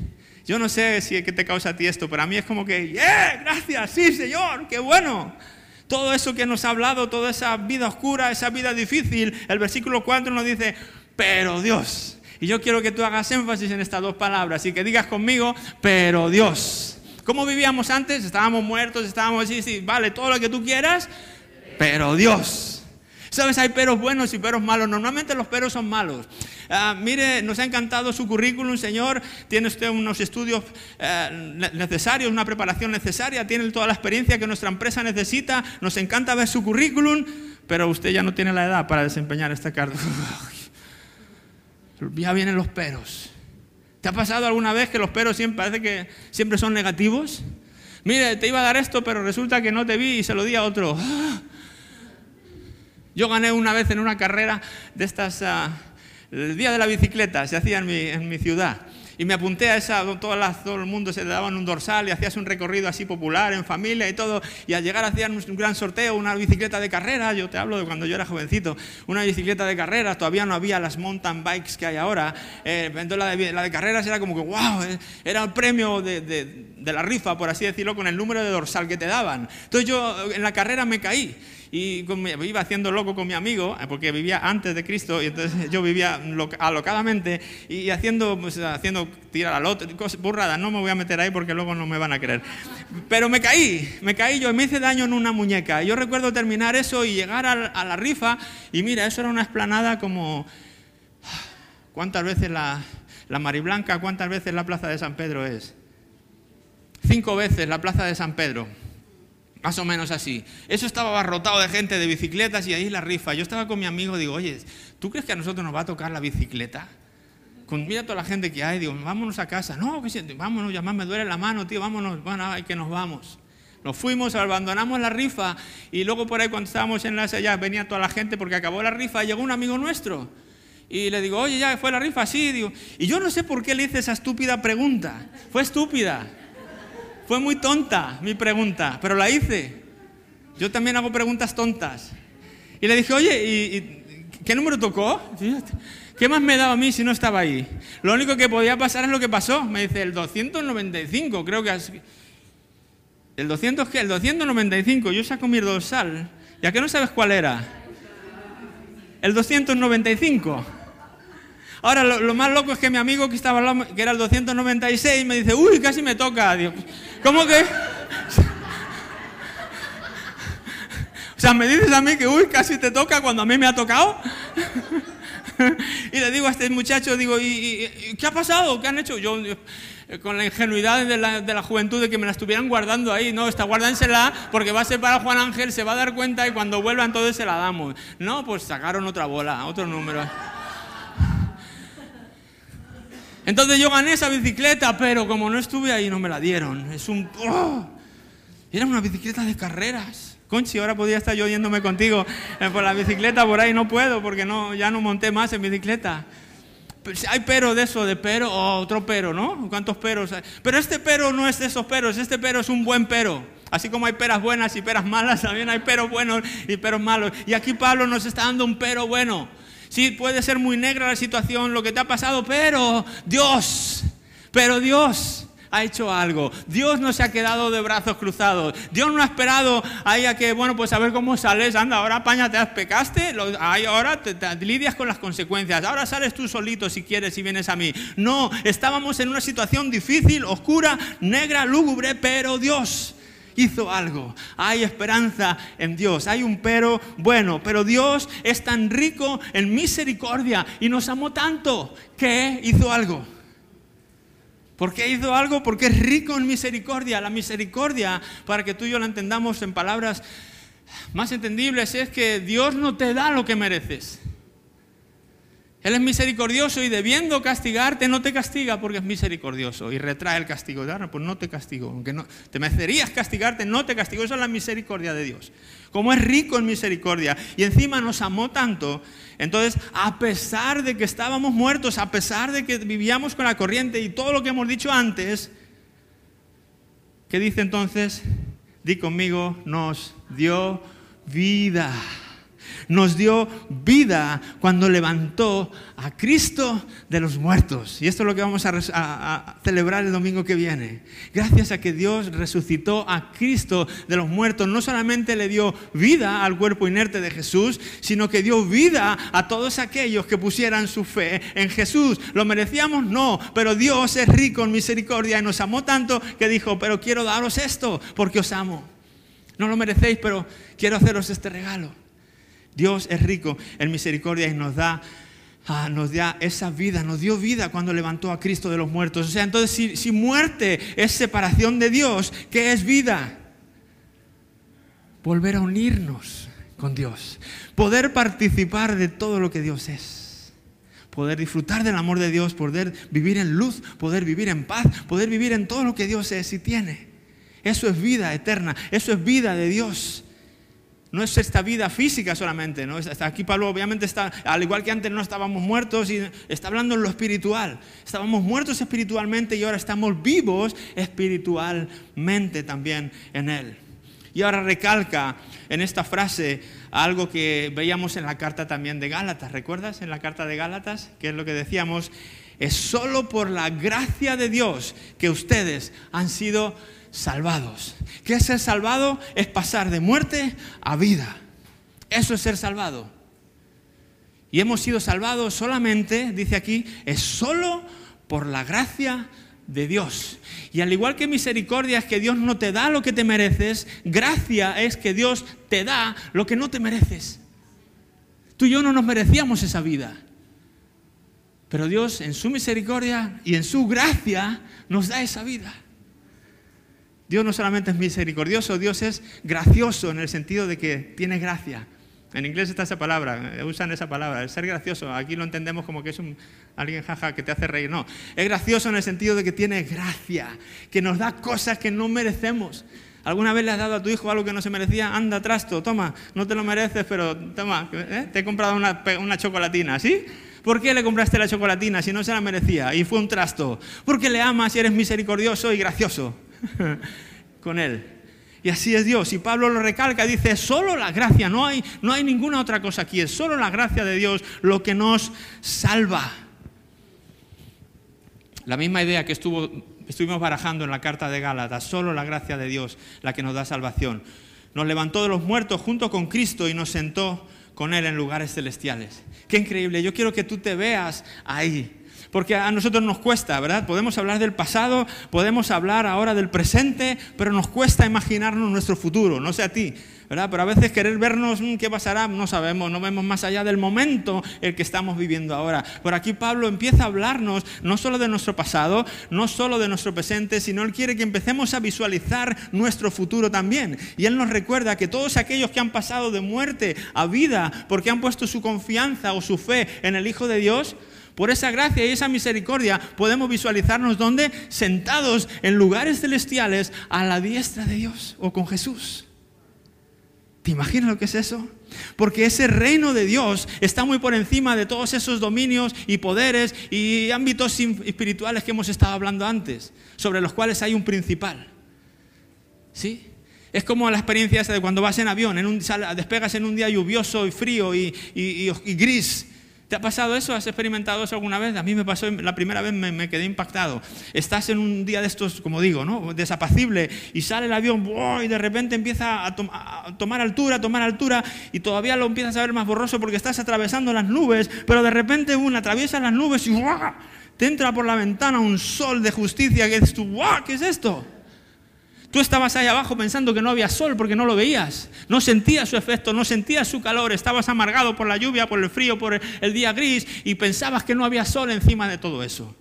Yo no sé si es que te causa a ti esto, pero a mí es como que, ¡yeah! Gracias, sí, Señor, qué bueno. Todo eso que nos ha hablado, toda esa vida oscura, esa vida difícil, el versículo 4 nos dice, pero Dios. Y yo quiero que tú hagas énfasis en estas dos palabras y que digas conmigo, pero Dios. ¿Cómo vivíamos antes? Estábamos muertos, estábamos así, sí, vale, todo lo que tú quieras, pero Dios. ¿Sabes? Hay peros buenos y peros malos. Normalmente los peros son malos. Ah, mire, nos ha encantado su currículum, señor. Tiene usted unos estudios eh, necesarios, una preparación necesaria. Tiene toda la experiencia que nuestra empresa necesita. Nos encanta ver su currículum, pero usted ya no tiene la edad para desempeñar esta carta. ya vienen los peros. ¿Te ha pasado alguna vez que los peros siempre parece que siempre son negativos? Mire, te iba a dar esto, pero resulta que no te vi y se lo di a otro. Yo gané una vez en una carrera de estas, ah, el día de la bicicleta, se hacía en mi, ciudad. Y me apunté a esa, todo el mundo se le daban un dorsal y hacías un recorrido así popular en familia y todo. Y al llegar hacían un gran sorteo, una bicicleta de carrera. Yo te hablo de cuando yo era jovencito, una bicicleta de carrera. Todavía no había las mountain bikes que hay ahora. Eh, entonces la de, la de, carreras era como que, wow, eh, era el premio de, de la rifa, por así decirlo, con el número de dorsal que te daban. Entonces yo en la carrera me caí y iba haciendo loco con mi amigo, eh, porque vivía antes de Cristo, y entonces yo vivía alocadamente y haciendo, pues, haciendo tirar al otro, cosas burradas, no me voy a meter ahí porque luego no me van a creer. Pero me caí, me caí yo y me hice daño en una muñeca. Yo recuerdo terminar eso y llegar a, la rifa, y mira, eso era una esplanada como... ¿Cuántas veces la, la Mariblanca, cuántas veces la Plaza de San Pedro es? Cinco veces la Plaza de San Pedro. Más o menos así. Eso estaba abarrotado de gente de bicicletas y ahí la rifa. Yo estaba con mi amigo, digo, oye, ¿tú crees que a nosotros nos va a tocar la bicicleta? Con, mira toda la gente que hay, digo, vámonos a casa. No, que siente, vámonos, ya más me duele la mano, tío, vámonos, bueno, hay que nos vamos. Nos fuimos, abandonamos la rifa y luego por ahí cuando estábamos en la ya venía toda la gente porque acabó la rifa y llegó un amigo nuestro. Y le digo, oye, ya fue la rifa, sí, digo. Y yo no sé por qué le hice esa estúpida pregunta. Fue estúpida. Fue muy tonta mi pregunta, pero la hice. Yo también hago preguntas tontas. Y le dije, oye, ¿y, qué número tocó? ¿Qué más me daba a mí si no estaba ahí? Lo único que podía pasar es lo que pasó. Me dice, el 295, creo que... Es... ¿El 200 qué? El 295. Yo saco mi dorsal. ¿Ya que no sabes cuál era? El 295. Ahora, lo, más loco es que mi amigo que estaba hablando, que era el 296, me dice, uy, casi me toca. Dios. ¿Cómo que? O sea, me dices a mí que, uy, casi te toca cuando a mí me ha tocado. y le digo a este muchacho, digo, ¿y, qué ha pasado? ¿Qué han hecho? Yo, eh, con la ingenuidad de la, juventud de que me la estuvieran guardando ahí, no, está guárdensela porque va a ser para Juan Ángel, se va a dar cuenta y cuando vuelva entonces se la damos. No, pues sacaron otra bola, otro número. Entonces yo gané esa bicicleta, pero como no estuve ahí no me la dieron. Es un... ¡oh! Era una bicicleta de carreras. Conchi, ahora podría estar yo yéndome contigo eh, por la bicicleta por ahí, no puedo porque no, ya no monté más en bicicleta. hay pero de eso, de pero, o otro pero, ¿no? ¿Cuántos peros hay? Pero este pero no es de esos peros, este pero es un buen pero. Así como hay peras buenas y peras malas, también hay peros buenos y peros malos. Y aquí Pablo nos está dando un pero bueno. Sí, puede ser muy negra la situación, lo que te ha pasado, pero Dios, pero Dios, ha hecho algo. Dios no se ha quedado de brazos cruzados. Dios no ha esperado ahí a que, bueno, pues a ver cómo sales. Anda, ahora apáñate, pecaste. ahora te, lidias con las consecuencias. Ahora sales tú solito si quieres y vienes a mí. No, estábamos en una situación difícil, oscura, negra, lúgubre, pero Dios hizo algo. Hay esperanza en Dios. Hay un pero bueno, pero Dios es tan rico en misericordia y nos amó tanto que hizo algo. ¿Por qué hizo algo? Porque es rico en misericordia. La misericordia, para que tú y yo la entendamos en palabras más entendibles, es que Dios no te da lo que mereces. Él es misericordioso y debiendo castigarte no te castiga porque es misericordioso y retrae el castigo. pues no te castigo, aunque no te merecerías castigarte, no te castigo. Eso es la misericordia de Dios. Como es rico en misericordia y encima nos amó tanto, entonces a pesar de que estábamos muertos, a pesar de que vivíamos con la corriente y todo lo que hemos dicho antes, ¿qué dice entonces? Di conmigo, nos dio vida nos dio vida cuando levantó a Cristo de los muertos. Y esto es lo que vamos a, celebrar el domingo que viene. Gracias a que Dios resucitó a Cristo de los muertos, no solamente le dio vida al cuerpo inerte de Jesús, sino que dio vida a todos aquellos que pusieran su fe en Jesús. ¿Lo merecíamos? No, pero Dios es rico en misericordia y nos amó tanto que dijo, pero quiero daros esto porque os amo. No lo merecéis, pero quiero haceros este regalo. Dios es rico en misericordia y nos da, ah, nos da esa vida, nos dio vida cuando levantó a Cristo de los muertos. O sea, entonces si, si muerte es separación de Dios, ¿qué es vida? Volver a unirnos con Dios, poder participar de todo lo que Dios es, poder disfrutar del amor de Dios, poder vivir en luz, poder vivir en paz, poder vivir en todo lo que Dios es y tiene. Eso es vida eterna, eso es vida de Dios. No es esta vida física solamente, ¿no? Aquí Pablo obviamente está, al igual que antes no estábamos muertos, y está hablando en lo espiritual. Estábamos muertos espiritualmente y ahora estamos vivos espiritualmente también en Él. Y ahora recalca en esta frase algo que veíamos en la carta también de Gálatas. ¿Recuerdas en la carta de Gálatas? Que es lo que decíamos, es solo por la gracia de Dios que ustedes han sido salvados. ¿Qué es ser salvado? Es pasar de muerte a vida. Eso es ser salvado. Y hemos sido salvados solamente, dice aquí, es solo por la gracia de Dios. Y al igual que misericordia es que Dios no te da lo que te mereces, gracia es que Dios te da lo que no te mereces. Tú y yo no nos merecíamos esa vida. Pero Dios en su misericordia y en su gracia nos da esa vida. Dios no solamente es misericordioso, Dios es gracioso en el sentido de que tiene gracia. En inglés está esa palabra, eh, usan esa palabra, el ser gracioso. Aquí lo entendemos como que es un, alguien jaja que te hace reír. No, es gracioso en el sentido de que tiene gracia, que nos da cosas que no merecemos. ¿Alguna vez le has dado a tu hijo algo que no se merecía? Anda, trasto, toma, no te lo mereces, pero toma, ¿eh? te he comprado una, una chocolatina, ¿sí? ¿Por qué le compraste la chocolatina si no se la merecía? Y fue un trasto. Porque le amas y eres misericordioso y gracioso. con Él. Y así es Dios. Y Pablo lo recalca, dice, solo la gracia, no hay, no hay ninguna otra cosa aquí, es solo la gracia de Dios lo que nos salva. La misma idea que estuvo, estuvimos barajando en la carta de Gálatas, solo la gracia de Dios la que nos da salvación. Nos levantó de los muertos junto con Cristo y nos sentó con Él en lugares celestiales. Qué increíble, yo quiero que tú te veas ahí porque a nosotros nos cuesta, ¿verdad? Podemos hablar del pasado, podemos hablar ahora del presente, pero nos cuesta imaginarnos nuestro futuro, no sé a ti, ¿verdad? Pero a veces querer vernos mm, qué pasará, no sabemos, no vemos más allá del momento el que estamos viviendo ahora. Por aquí Pablo empieza a hablarnos no solo de nuestro pasado, no solo de nuestro presente, sino él quiere que empecemos a visualizar nuestro futuro también. Y él nos recuerda que todos aquellos que han pasado de muerte a vida porque han puesto su confianza o su fe en el Hijo de Dios, por esa gracia y esa misericordia podemos visualizarnos donde sentados en lugares celestiales a la diestra de Dios o con Jesús. ¿Te imaginas lo que es eso? Porque ese reino de Dios está muy por encima de todos esos dominios y poderes y ámbitos espirituales que hemos estado hablando antes, sobre los cuales hay un principal. ¿Sí? Es como la experiencia de cuando vas en avión, en un, despegas en un día lluvioso y frío y gris ¿Te ha pasado eso? ¿Has experimentado eso alguna vez? A mí me pasó, la primera vez me, quedé impactado. Estás en un día de estos, como digo, ¿no? desapacible y sale el avión y de repente empieza a, tomar altura, a tomar altura y todavía lo empiezas a ver más borroso porque estás atravesando las nubes, pero de repente una atraviesa las nubes y te entra por la ventana un sol de justicia que dices tú. ¿Qué es esto? Tú estabas ahí abajo pensando que no había sol porque no lo veías, no sentías su efecto, no sentías su calor, estabas amargado por la lluvia, por el frío, por el día gris y pensabas que no había sol encima de todo eso.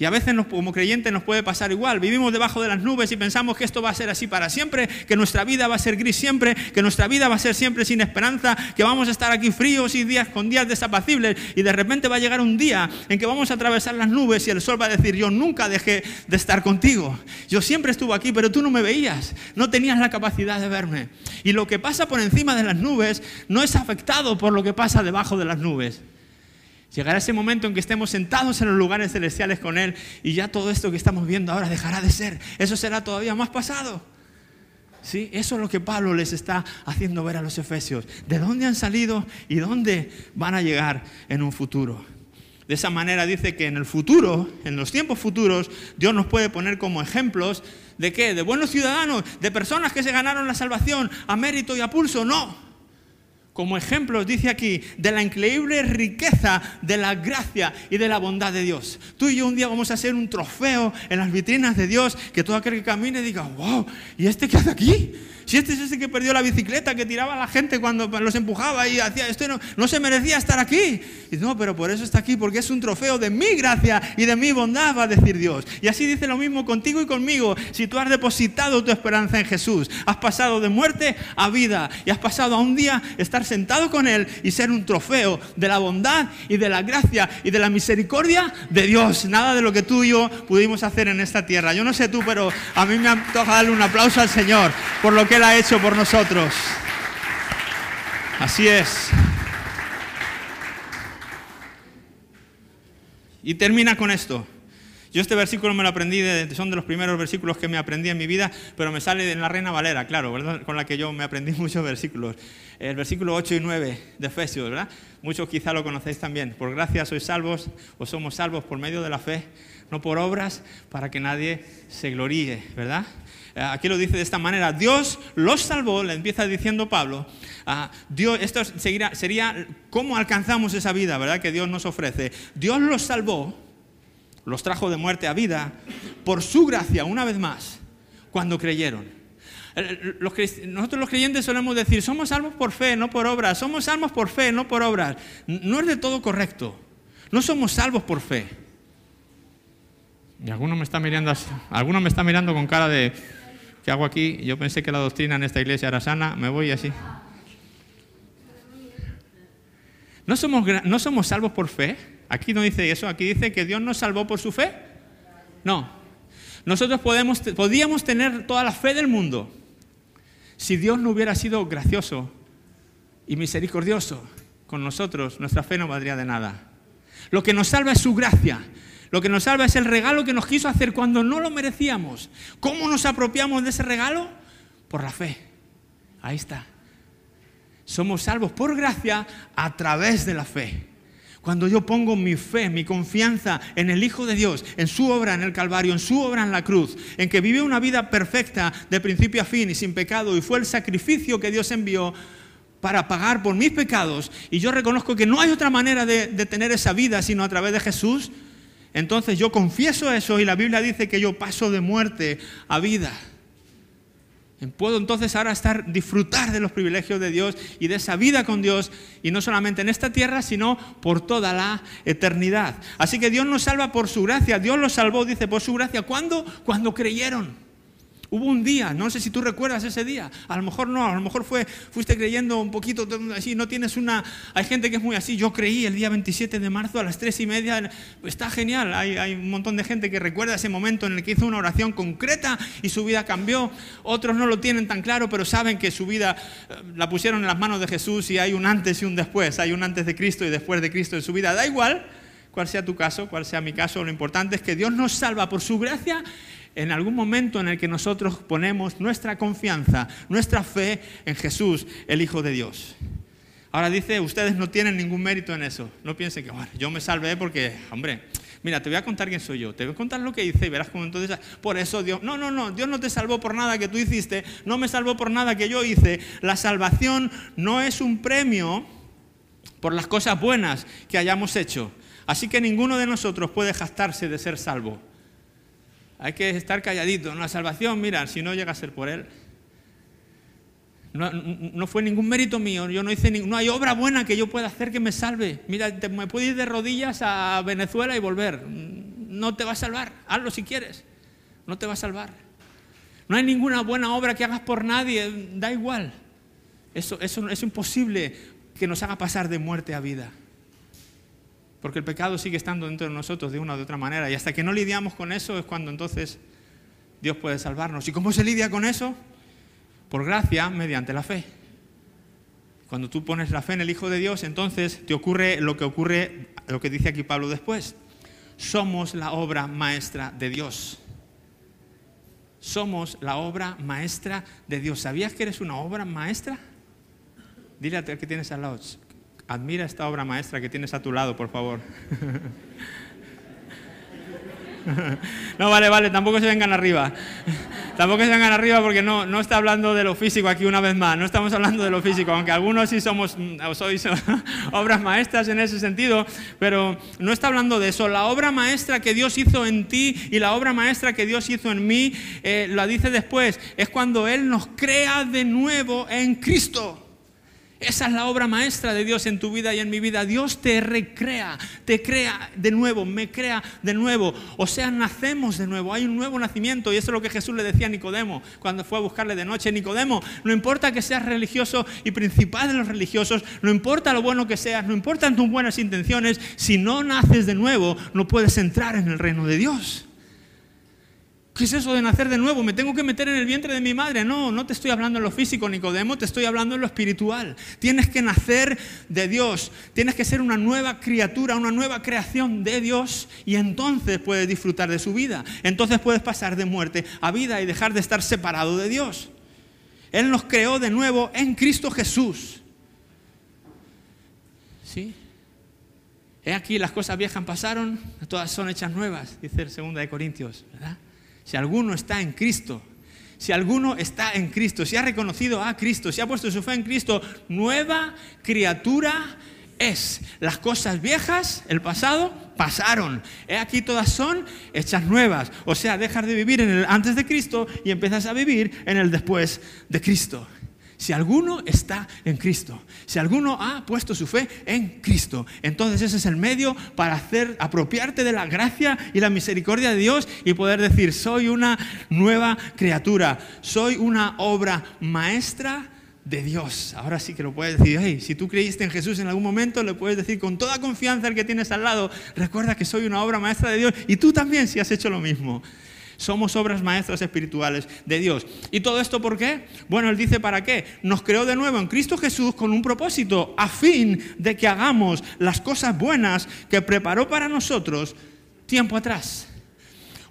Y a veces como creyentes nos puede pasar igual. Vivimos debajo de las nubes y pensamos que esto va a ser así para siempre, que nuestra vida va a ser gris siempre, que nuestra vida va a ser siempre sin esperanza, que vamos a estar aquí fríos y días con días desapacibles y de repente va a llegar un día en que vamos a atravesar las nubes y el sol va a decir, yo nunca dejé de estar contigo. Yo siempre estuve aquí, pero tú no me veías, no tenías la capacidad de verme. Y lo que pasa por encima de las nubes no es afectado por lo que pasa debajo de las nubes. Llegará ese momento en que estemos sentados en los lugares celestiales con Él y ya todo esto que estamos viendo ahora dejará de ser. Eso será todavía más pasado. ¿Sí? Eso es lo que Pablo les está haciendo ver a los efesios. ¿De dónde han salido y dónde van a llegar en un futuro? De esa manera dice que en el futuro, en los tiempos futuros, Dios nos puede poner como ejemplos de qué? De buenos ciudadanos, de personas que se ganaron la salvación a mérito y a pulso. No como ejemplos, dice aquí, de la increíble riqueza de la gracia y de la bondad de Dios. Tú y yo un día vamos a hacer un trofeo en las vitrinas de Dios, que todo aquel que camine diga, wow, ¿y este qué hace aquí? Si este es ese que perdió la bicicleta, que tiraba a la gente cuando los empujaba y hacía esto, no, no se merecía estar aquí. Y no, pero por eso está aquí, porque es un trofeo de mi gracia y de mi bondad, va a decir Dios. Y así dice lo mismo contigo y conmigo. Si tú has depositado tu esperanza en Jesús, has pasado de muerte a vida y has pasado a un día estar sentado con Él y ser un trofeo de la bondad y de la gracia y de la misericordia de Dios. Nada de lo que tú y yo pudimos hacer en esta tierra. Yo no sé tú, pero a mí me antoja darle un aplauso al Señor por lo que Él ha hecho por nosotros. Así es. Y termina con esto. Yo este versículo me lo aprendí, son de los primeros versículos que me aprendí en mi vida, pero me sale en la Reina Valera, claro, ¿verdad? con la que yo me aprendí muchos versículos. El versículo 8 y 9 de Efesios, ¿verdad? Muchos quizá lo conocéis también. Por gracia sois salvos o somos salvos por medio de la fe, no por obras, para que nadie se gloríe, ¿verdad? Eh, aquí lo dice de esta manera, Dios los salvó, le empieza diciendo Pablo, ah, Dios, esto sería cómo alcanzamos esa vida, ¿verdad? Que Dios nos ofrece. Dios los salvó, los trajo de muerte a vida, por su gracia, una vez más, cuando creyeron. Eh, nosotros los creyentes solemos decir, somos salvos por fe, no por obras, somos salvos por fe, no por obras. No es de todo correcto. No somos salvos por fe. Y alguno me está mirando, alguno me está mirando con cara de, ¿qué hago aquí? Yo pensé que la doctrina en esta iglesia era sana, me voy así. ¿No somos, no somos salvos por fe? Aquí no dice eso, aquí dice que Dios nos salvó por su fe. No. Nosotros podemos, podíamos tener toda la fe del mundo si Dios no hubiera sido gracioso y misericordioso con nosotros, nuestra fe no valdría de nada. Lo que nos salva es su gracia, lo que nos salva es el regalo que nos quiso hacer cuando no lo merecíamos. ¿Cómo nos apropiamos de ese regalo? Por la fe. Ahí está. Somos salvos por gracia a través de la fe. Cuando yo pongo mi fe, mi confianza en el Hijo de Dios, en su obra en el Calvario, en su obra en la cruz, en que vive una vida perfecta de principio a fin y sin pecado, y fue el sacrificio que Dios envió para pagar por mis pecados, y yo reconozco que no hay otra manera de, de tener esa vida sino a través de Jesús, entonces yo confieso eso y la Biblia dice que yo paso de muerte a vida. Puedo entonces ahora estar, disfrutar de los privilegios de Dios y de esa vida con Dios, y no solamente en esta tierra, sino por toda la eternidad. Así que Dios nos salva por su gracia. Dios los salvó, dice, por su gracia. ¿Cuándo? Cuando creyeron. Hubo un día, no sé si tú recuerdas ese día, a lo mejor no, a lo mejor fue, fuiste creyendo un poquito así, no tienes una... Hay gente que es muy así, yo creí el día 27 de marzo a las 3 y media, está genial, hay, hay un montón de gente que recuerda ese momento en el que hizo una oración concreta y su vida cambió, otros no lo tienen tan claro, pero saben que su vida eh, la pusieron en las manos de Jesús y hay un antes y un después, hay un antes de Cristo y después de Cristo en su vida, da igual cuál sea tu caso, cuál sea mi caso, lo importante es que Dios nos salva por su gracia en algún momento en el que nosotros ponemos nuestra confianza, nuestra fe en Jesús, el Hijo de Dios. Ahora dice, ustedes no tienen ningún mérito en eso. No piensen que, bueno, yo me salvé porque, hombre, mira, te voy a contar quién soy yo, te voy a contar lo que hice y verás cómo entonces, por eso Dios, no, no, no, Dios no te salvó por nada que tú hiciste, no me salvó por nada que yo hice. La salvación no es un premio por las cosas buenas que hayamos hecho. Así que ninguno de nosotros puede jactarse de ser salvo. Hay que estar calladito. La salvación, mira, si no llega a ser por Él, no, fue ningún mérito mío, yo no hice no hay obra buena que yo pueda hacer que me salve. Mira, me puedo ir de rodillas a Venezuela y volver. No te va a salvar, hazlo si quieres. No te va a salvar. No hay ninguna buena obra que hagas por nadie, da igual. Eso, eso es imposible que nos haga pasar de muerte a vida. Porque el pecado sigue estando dentro de nosotros de una u otra manera. Y hasta que no lidiamos con eso es cuando entonces Dios puede salvarnos. ¿Y cómo se lidia con eso? por gracia mediante la fe. Cuando tú pones la fe en el Hijo de Dios, entonces te ocurre lo que ocurre, lo que dice aquí Pablo después. Somos la obra maestra de Dios. Somos la obra maestra de Dios. ¿Sabías que eres una obra maestra? Dile a ti que tienes al lado. Admira esta obra maestra que tienes a tu lado, por favor. No, vale, vale, tampoco se vengan arriba. Tampoco se vengan arriba porque no, no está hablando de lo físico aquí una vez más. No estamos hablando de lo físico, aunque algunos sí somos, mm, sois obras maestras en ese sentido, pero no está hablando de eso. La obra maestra que Dios hizo en ti y la obra maestra que Dios hizo en mí, eh, la dice después, es cuando Él nos crea de nuevo en Cristo. Esa es la obra maestra de Dios en tu vida y en mi vida. Dios te recrea, te crea de nuevo, me crea de nuevo. O sea, nacemos de nuevo, hay un nuevo nacimiento. Y eso es lo que Jesús le decía a Nicodemo cuando fue a buscarle de noche. Nicodemo, no importa que seas religioso y principal de los religiosos, no importa lo bueno que seas, no importan tus buenas intenciones, si no naces de nuevo, no puedes entrar en el reino de Dios. ¿Qué es eso de nacer de nuevo? ¿Me tengo que meter en el vientre de mi madre? No, no te estoy hablando en lo físico, Nicodemo, te estoy hablando en lo espiritual. Tienes que nacer de Dios, tienes que ser una nueva criatura, una nueva creación de Dios y entonces puedes disfrutar de su vida. Entonces puedes pasar de muerte a vida y dejar de estar separado de Dios. Él nos creó de nuevo en Cristo Jesús. ¿Sí? He aquí las cosas viejas pasaron, todas son hechas nuevas, dice el 2 de Corintios, ¿verdad? Si alguno está en Cristo, si alguno está en Cristo, si ha reconocido a Cristo, si ha puesto su fe en Cristo, nueva criatura es. Las cosas viejas, el pasado, pasaron. He aquí todas son hechas nuevas. O sea, dejas de vivir en el antes de Cristo y empiezas a vivir en el después de Cristo. Si alguno está en Cristo, si alguno ha puesto su fe en Cristo, entonces ese es el medio para hacer apropiarte de la gracia y la misericordia de Dios y poder decir, soy una nueva criatura, soy una obra maestra de Dios. Ahora sí que lo puedes decir, hey, si tú creíste en Jesús en algún momento, le puedes decir con toda confianza al que tienes al lado, recuerda que soy una obra maestra de Dios y tú también si has hecho lo mismo. Somos obras maestras espirituales de Dios. ¿Y todo esto por qué? Bueno, Él dice para qué. Nos creó de nuevo en Cristo Jesús con un propósito, a fin de que hagamos las cosas buenas que preparó para nosotros tiempo atrás.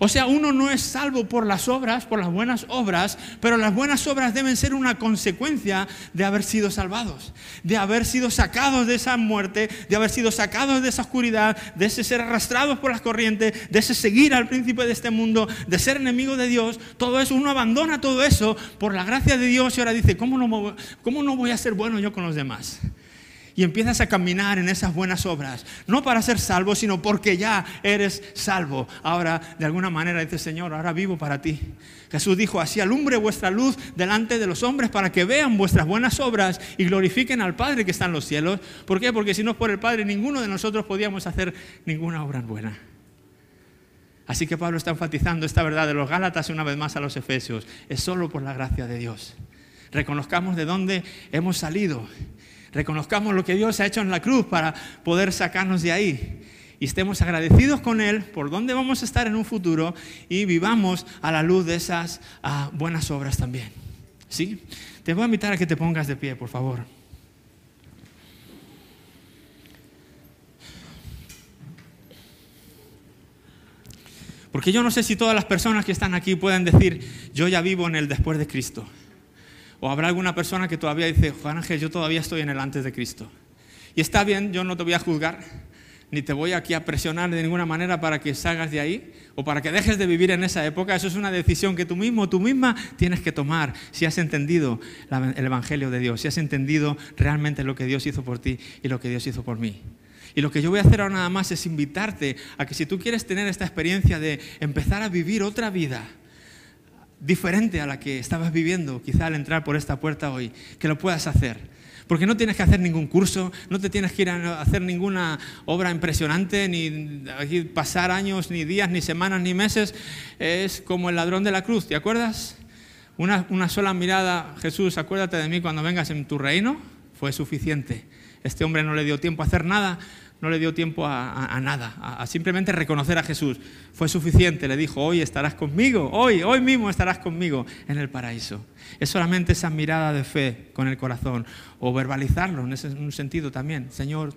O sea, uno no es salvo por las obras, por las buenas obras, pero las buenas obras deben ser una consecuencia de haber sido salvados, de haber sido sacados de esa muerte, de haber sido sacados de esa oscuridad, de ese ser arrastrados por las corrientes, de ese seguir al príncipe de este mundo, de ser enemigo de Dios. Todo eso, uno abandona todo eso por la gracia de Dios y ahora dice, ¿cómo no, cómo no voy a ser bueno yo con los demás? Y empiezas a caminar en esas buenas obras, no para ser salvo, sino porque ya eres salvo. Ahora, de alguna manera, dice Señor, ahora vivo para ti. Jesús dijo, así alumbre vuestra luz delante de los hombres para que vean vuestras buenas obras y glorifiquen al Padre que está en los cielos. ¿Por qué? Porque si no por el Padre, ninguno de nosotros podíamos hacer ninguna obra buena. Así que Pablo está enfatizando esta verdad de los Gálatas y una vez más a los Efesios. Es solo por la gracia de Dios. Reconozcamos de dónde hemos salido Reconozcamos lo que Dios ha hecho en la cruz para poder sacarnos de ahí. Y estemos agradecidos con Él por dónde vamos a estar en un futuro y vivamos a la luz de esas ah, buenas obras también. ¿Sí? Te voy a invitar a que te pongas de pie, por favor. Porque yo no sé si todas las personas que están aquí pueden decir, yo ya vivo en el después de Cristo O habrá alguna persona que todavía dice, Juan Ángel, yo todavía estoy en el antes de Cristo. Y está bien, yo no te voy a juzgar, ni te voy aquí a presionar de ninguna manera para que salgas de ahí o para que dejes de vivir en esa época. Eso es una decisión que tú mismo, tú misma tienes que tomar si has entendido el Evangelio de Dios, si has entendido realmente lo que Dios hizo por ti y lo que Dios hizo por mí. Y lo que yo voy a hacer ahora nada más es invitarte a que si tú quieres tener esta experiencia de empezar a vivir otra vida, diferente a la que estabas viviendo, quizá al entrar por esta puerta hoy, que lo puedas hacer. Porque no tienes que hacer ningún curso, no te tienes que ir a hacer ninguna obra impresionante, ni pasar años, ni días, ni semanas, ni meses. Es como el ladrón de la cruz, ¿te acuerdas? Una, una sola mirada, Jesús, acuérdate de mí cuando vengas en tu reino, fue suficiente. Este hombre no le dio tiempo a hacer nada, no le dio tiempo a, nada, a, simplemente reconocer a Jesús. Fue suficiente, le dijo, hoy estarás conmigo, hoy, hoy mismo estarás conmigo en el paraíso. Es solamente esa mirada de fe con el corazón, o verbalizarlo en ese un sentido también, Señor.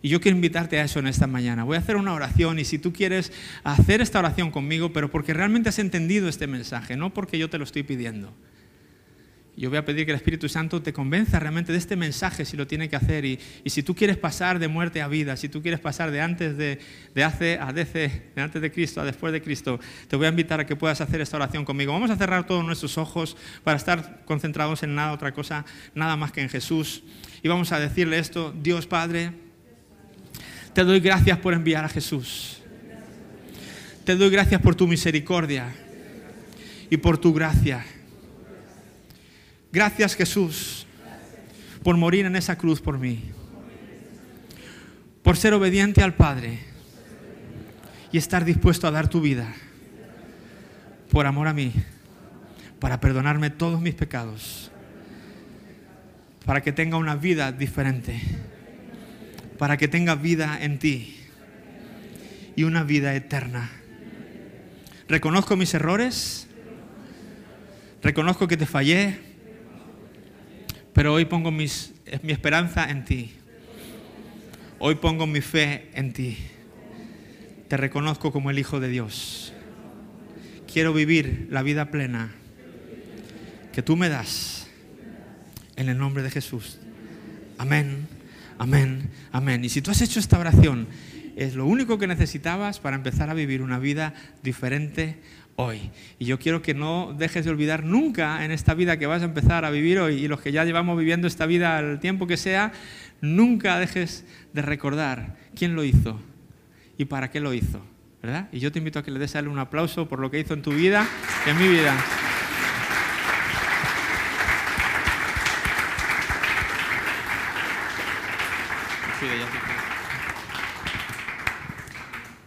Y yo quiero invitarte a eso en esta mañana. Voy a hacer una oración y si tú quieres hacer esta oración conmigo, pero porque realmente has entendido este mensaje, no porque yo te lo estoy pidiendo. Yo voy a pedir que el Espíritu Santo te convenza realmente de este mensaje si lo tiene que hacer. Y, si tú quieres pasar de muerte a vida, si tú quieres pasar de antes de, de hace a DC, de antes de Cristo a después de Cristo, te voy a invitar a que puedas hacer esta oración conmigo. Vamos a cerrar todos nuestros ojos para estar concentrados en nada, otra cosa, nada más que en Jesús. Y vamos a decirle esto, Dios Padre, te doy gracias por enviar a Jesús. Te doy gracias por tu misericordia y por tu gracia. Gracias Jesús por morir en esa cruz por mí, por ser obediente al Padre y estar dispuesto a dar tu vida por amor a mí, para perdonarme todos mis pecados, para que tenga una vida diferente, para que tenga vida en ti y una vida eterna. Reconozco mis errores, reconozco que te fallé, pero hoy pongo mi esperanza en ti. Hoy pongo mi fe en ti. Te reconozco como el Hijo de Dios. Quiero vivir la vida plena que tú me das en el nombre de Jesús. Amén, amén, amén. Y si tú has hecho esta oración, es lo único que necesitabas para empezar a vivir una vida diferente hoy. Y yo quiero que no dejes de olvidar nunca en esta vida que vas a empezar a vivir hoy y los que ya llevamos viviendo esta vida al tiempo que sea, nunca dejes de recordar quién lo hizo y para qué lo hizo. ¿verdad? Y yo te invito a que le des a él un aplauso por lo que hizo en tu vida y en mi vida.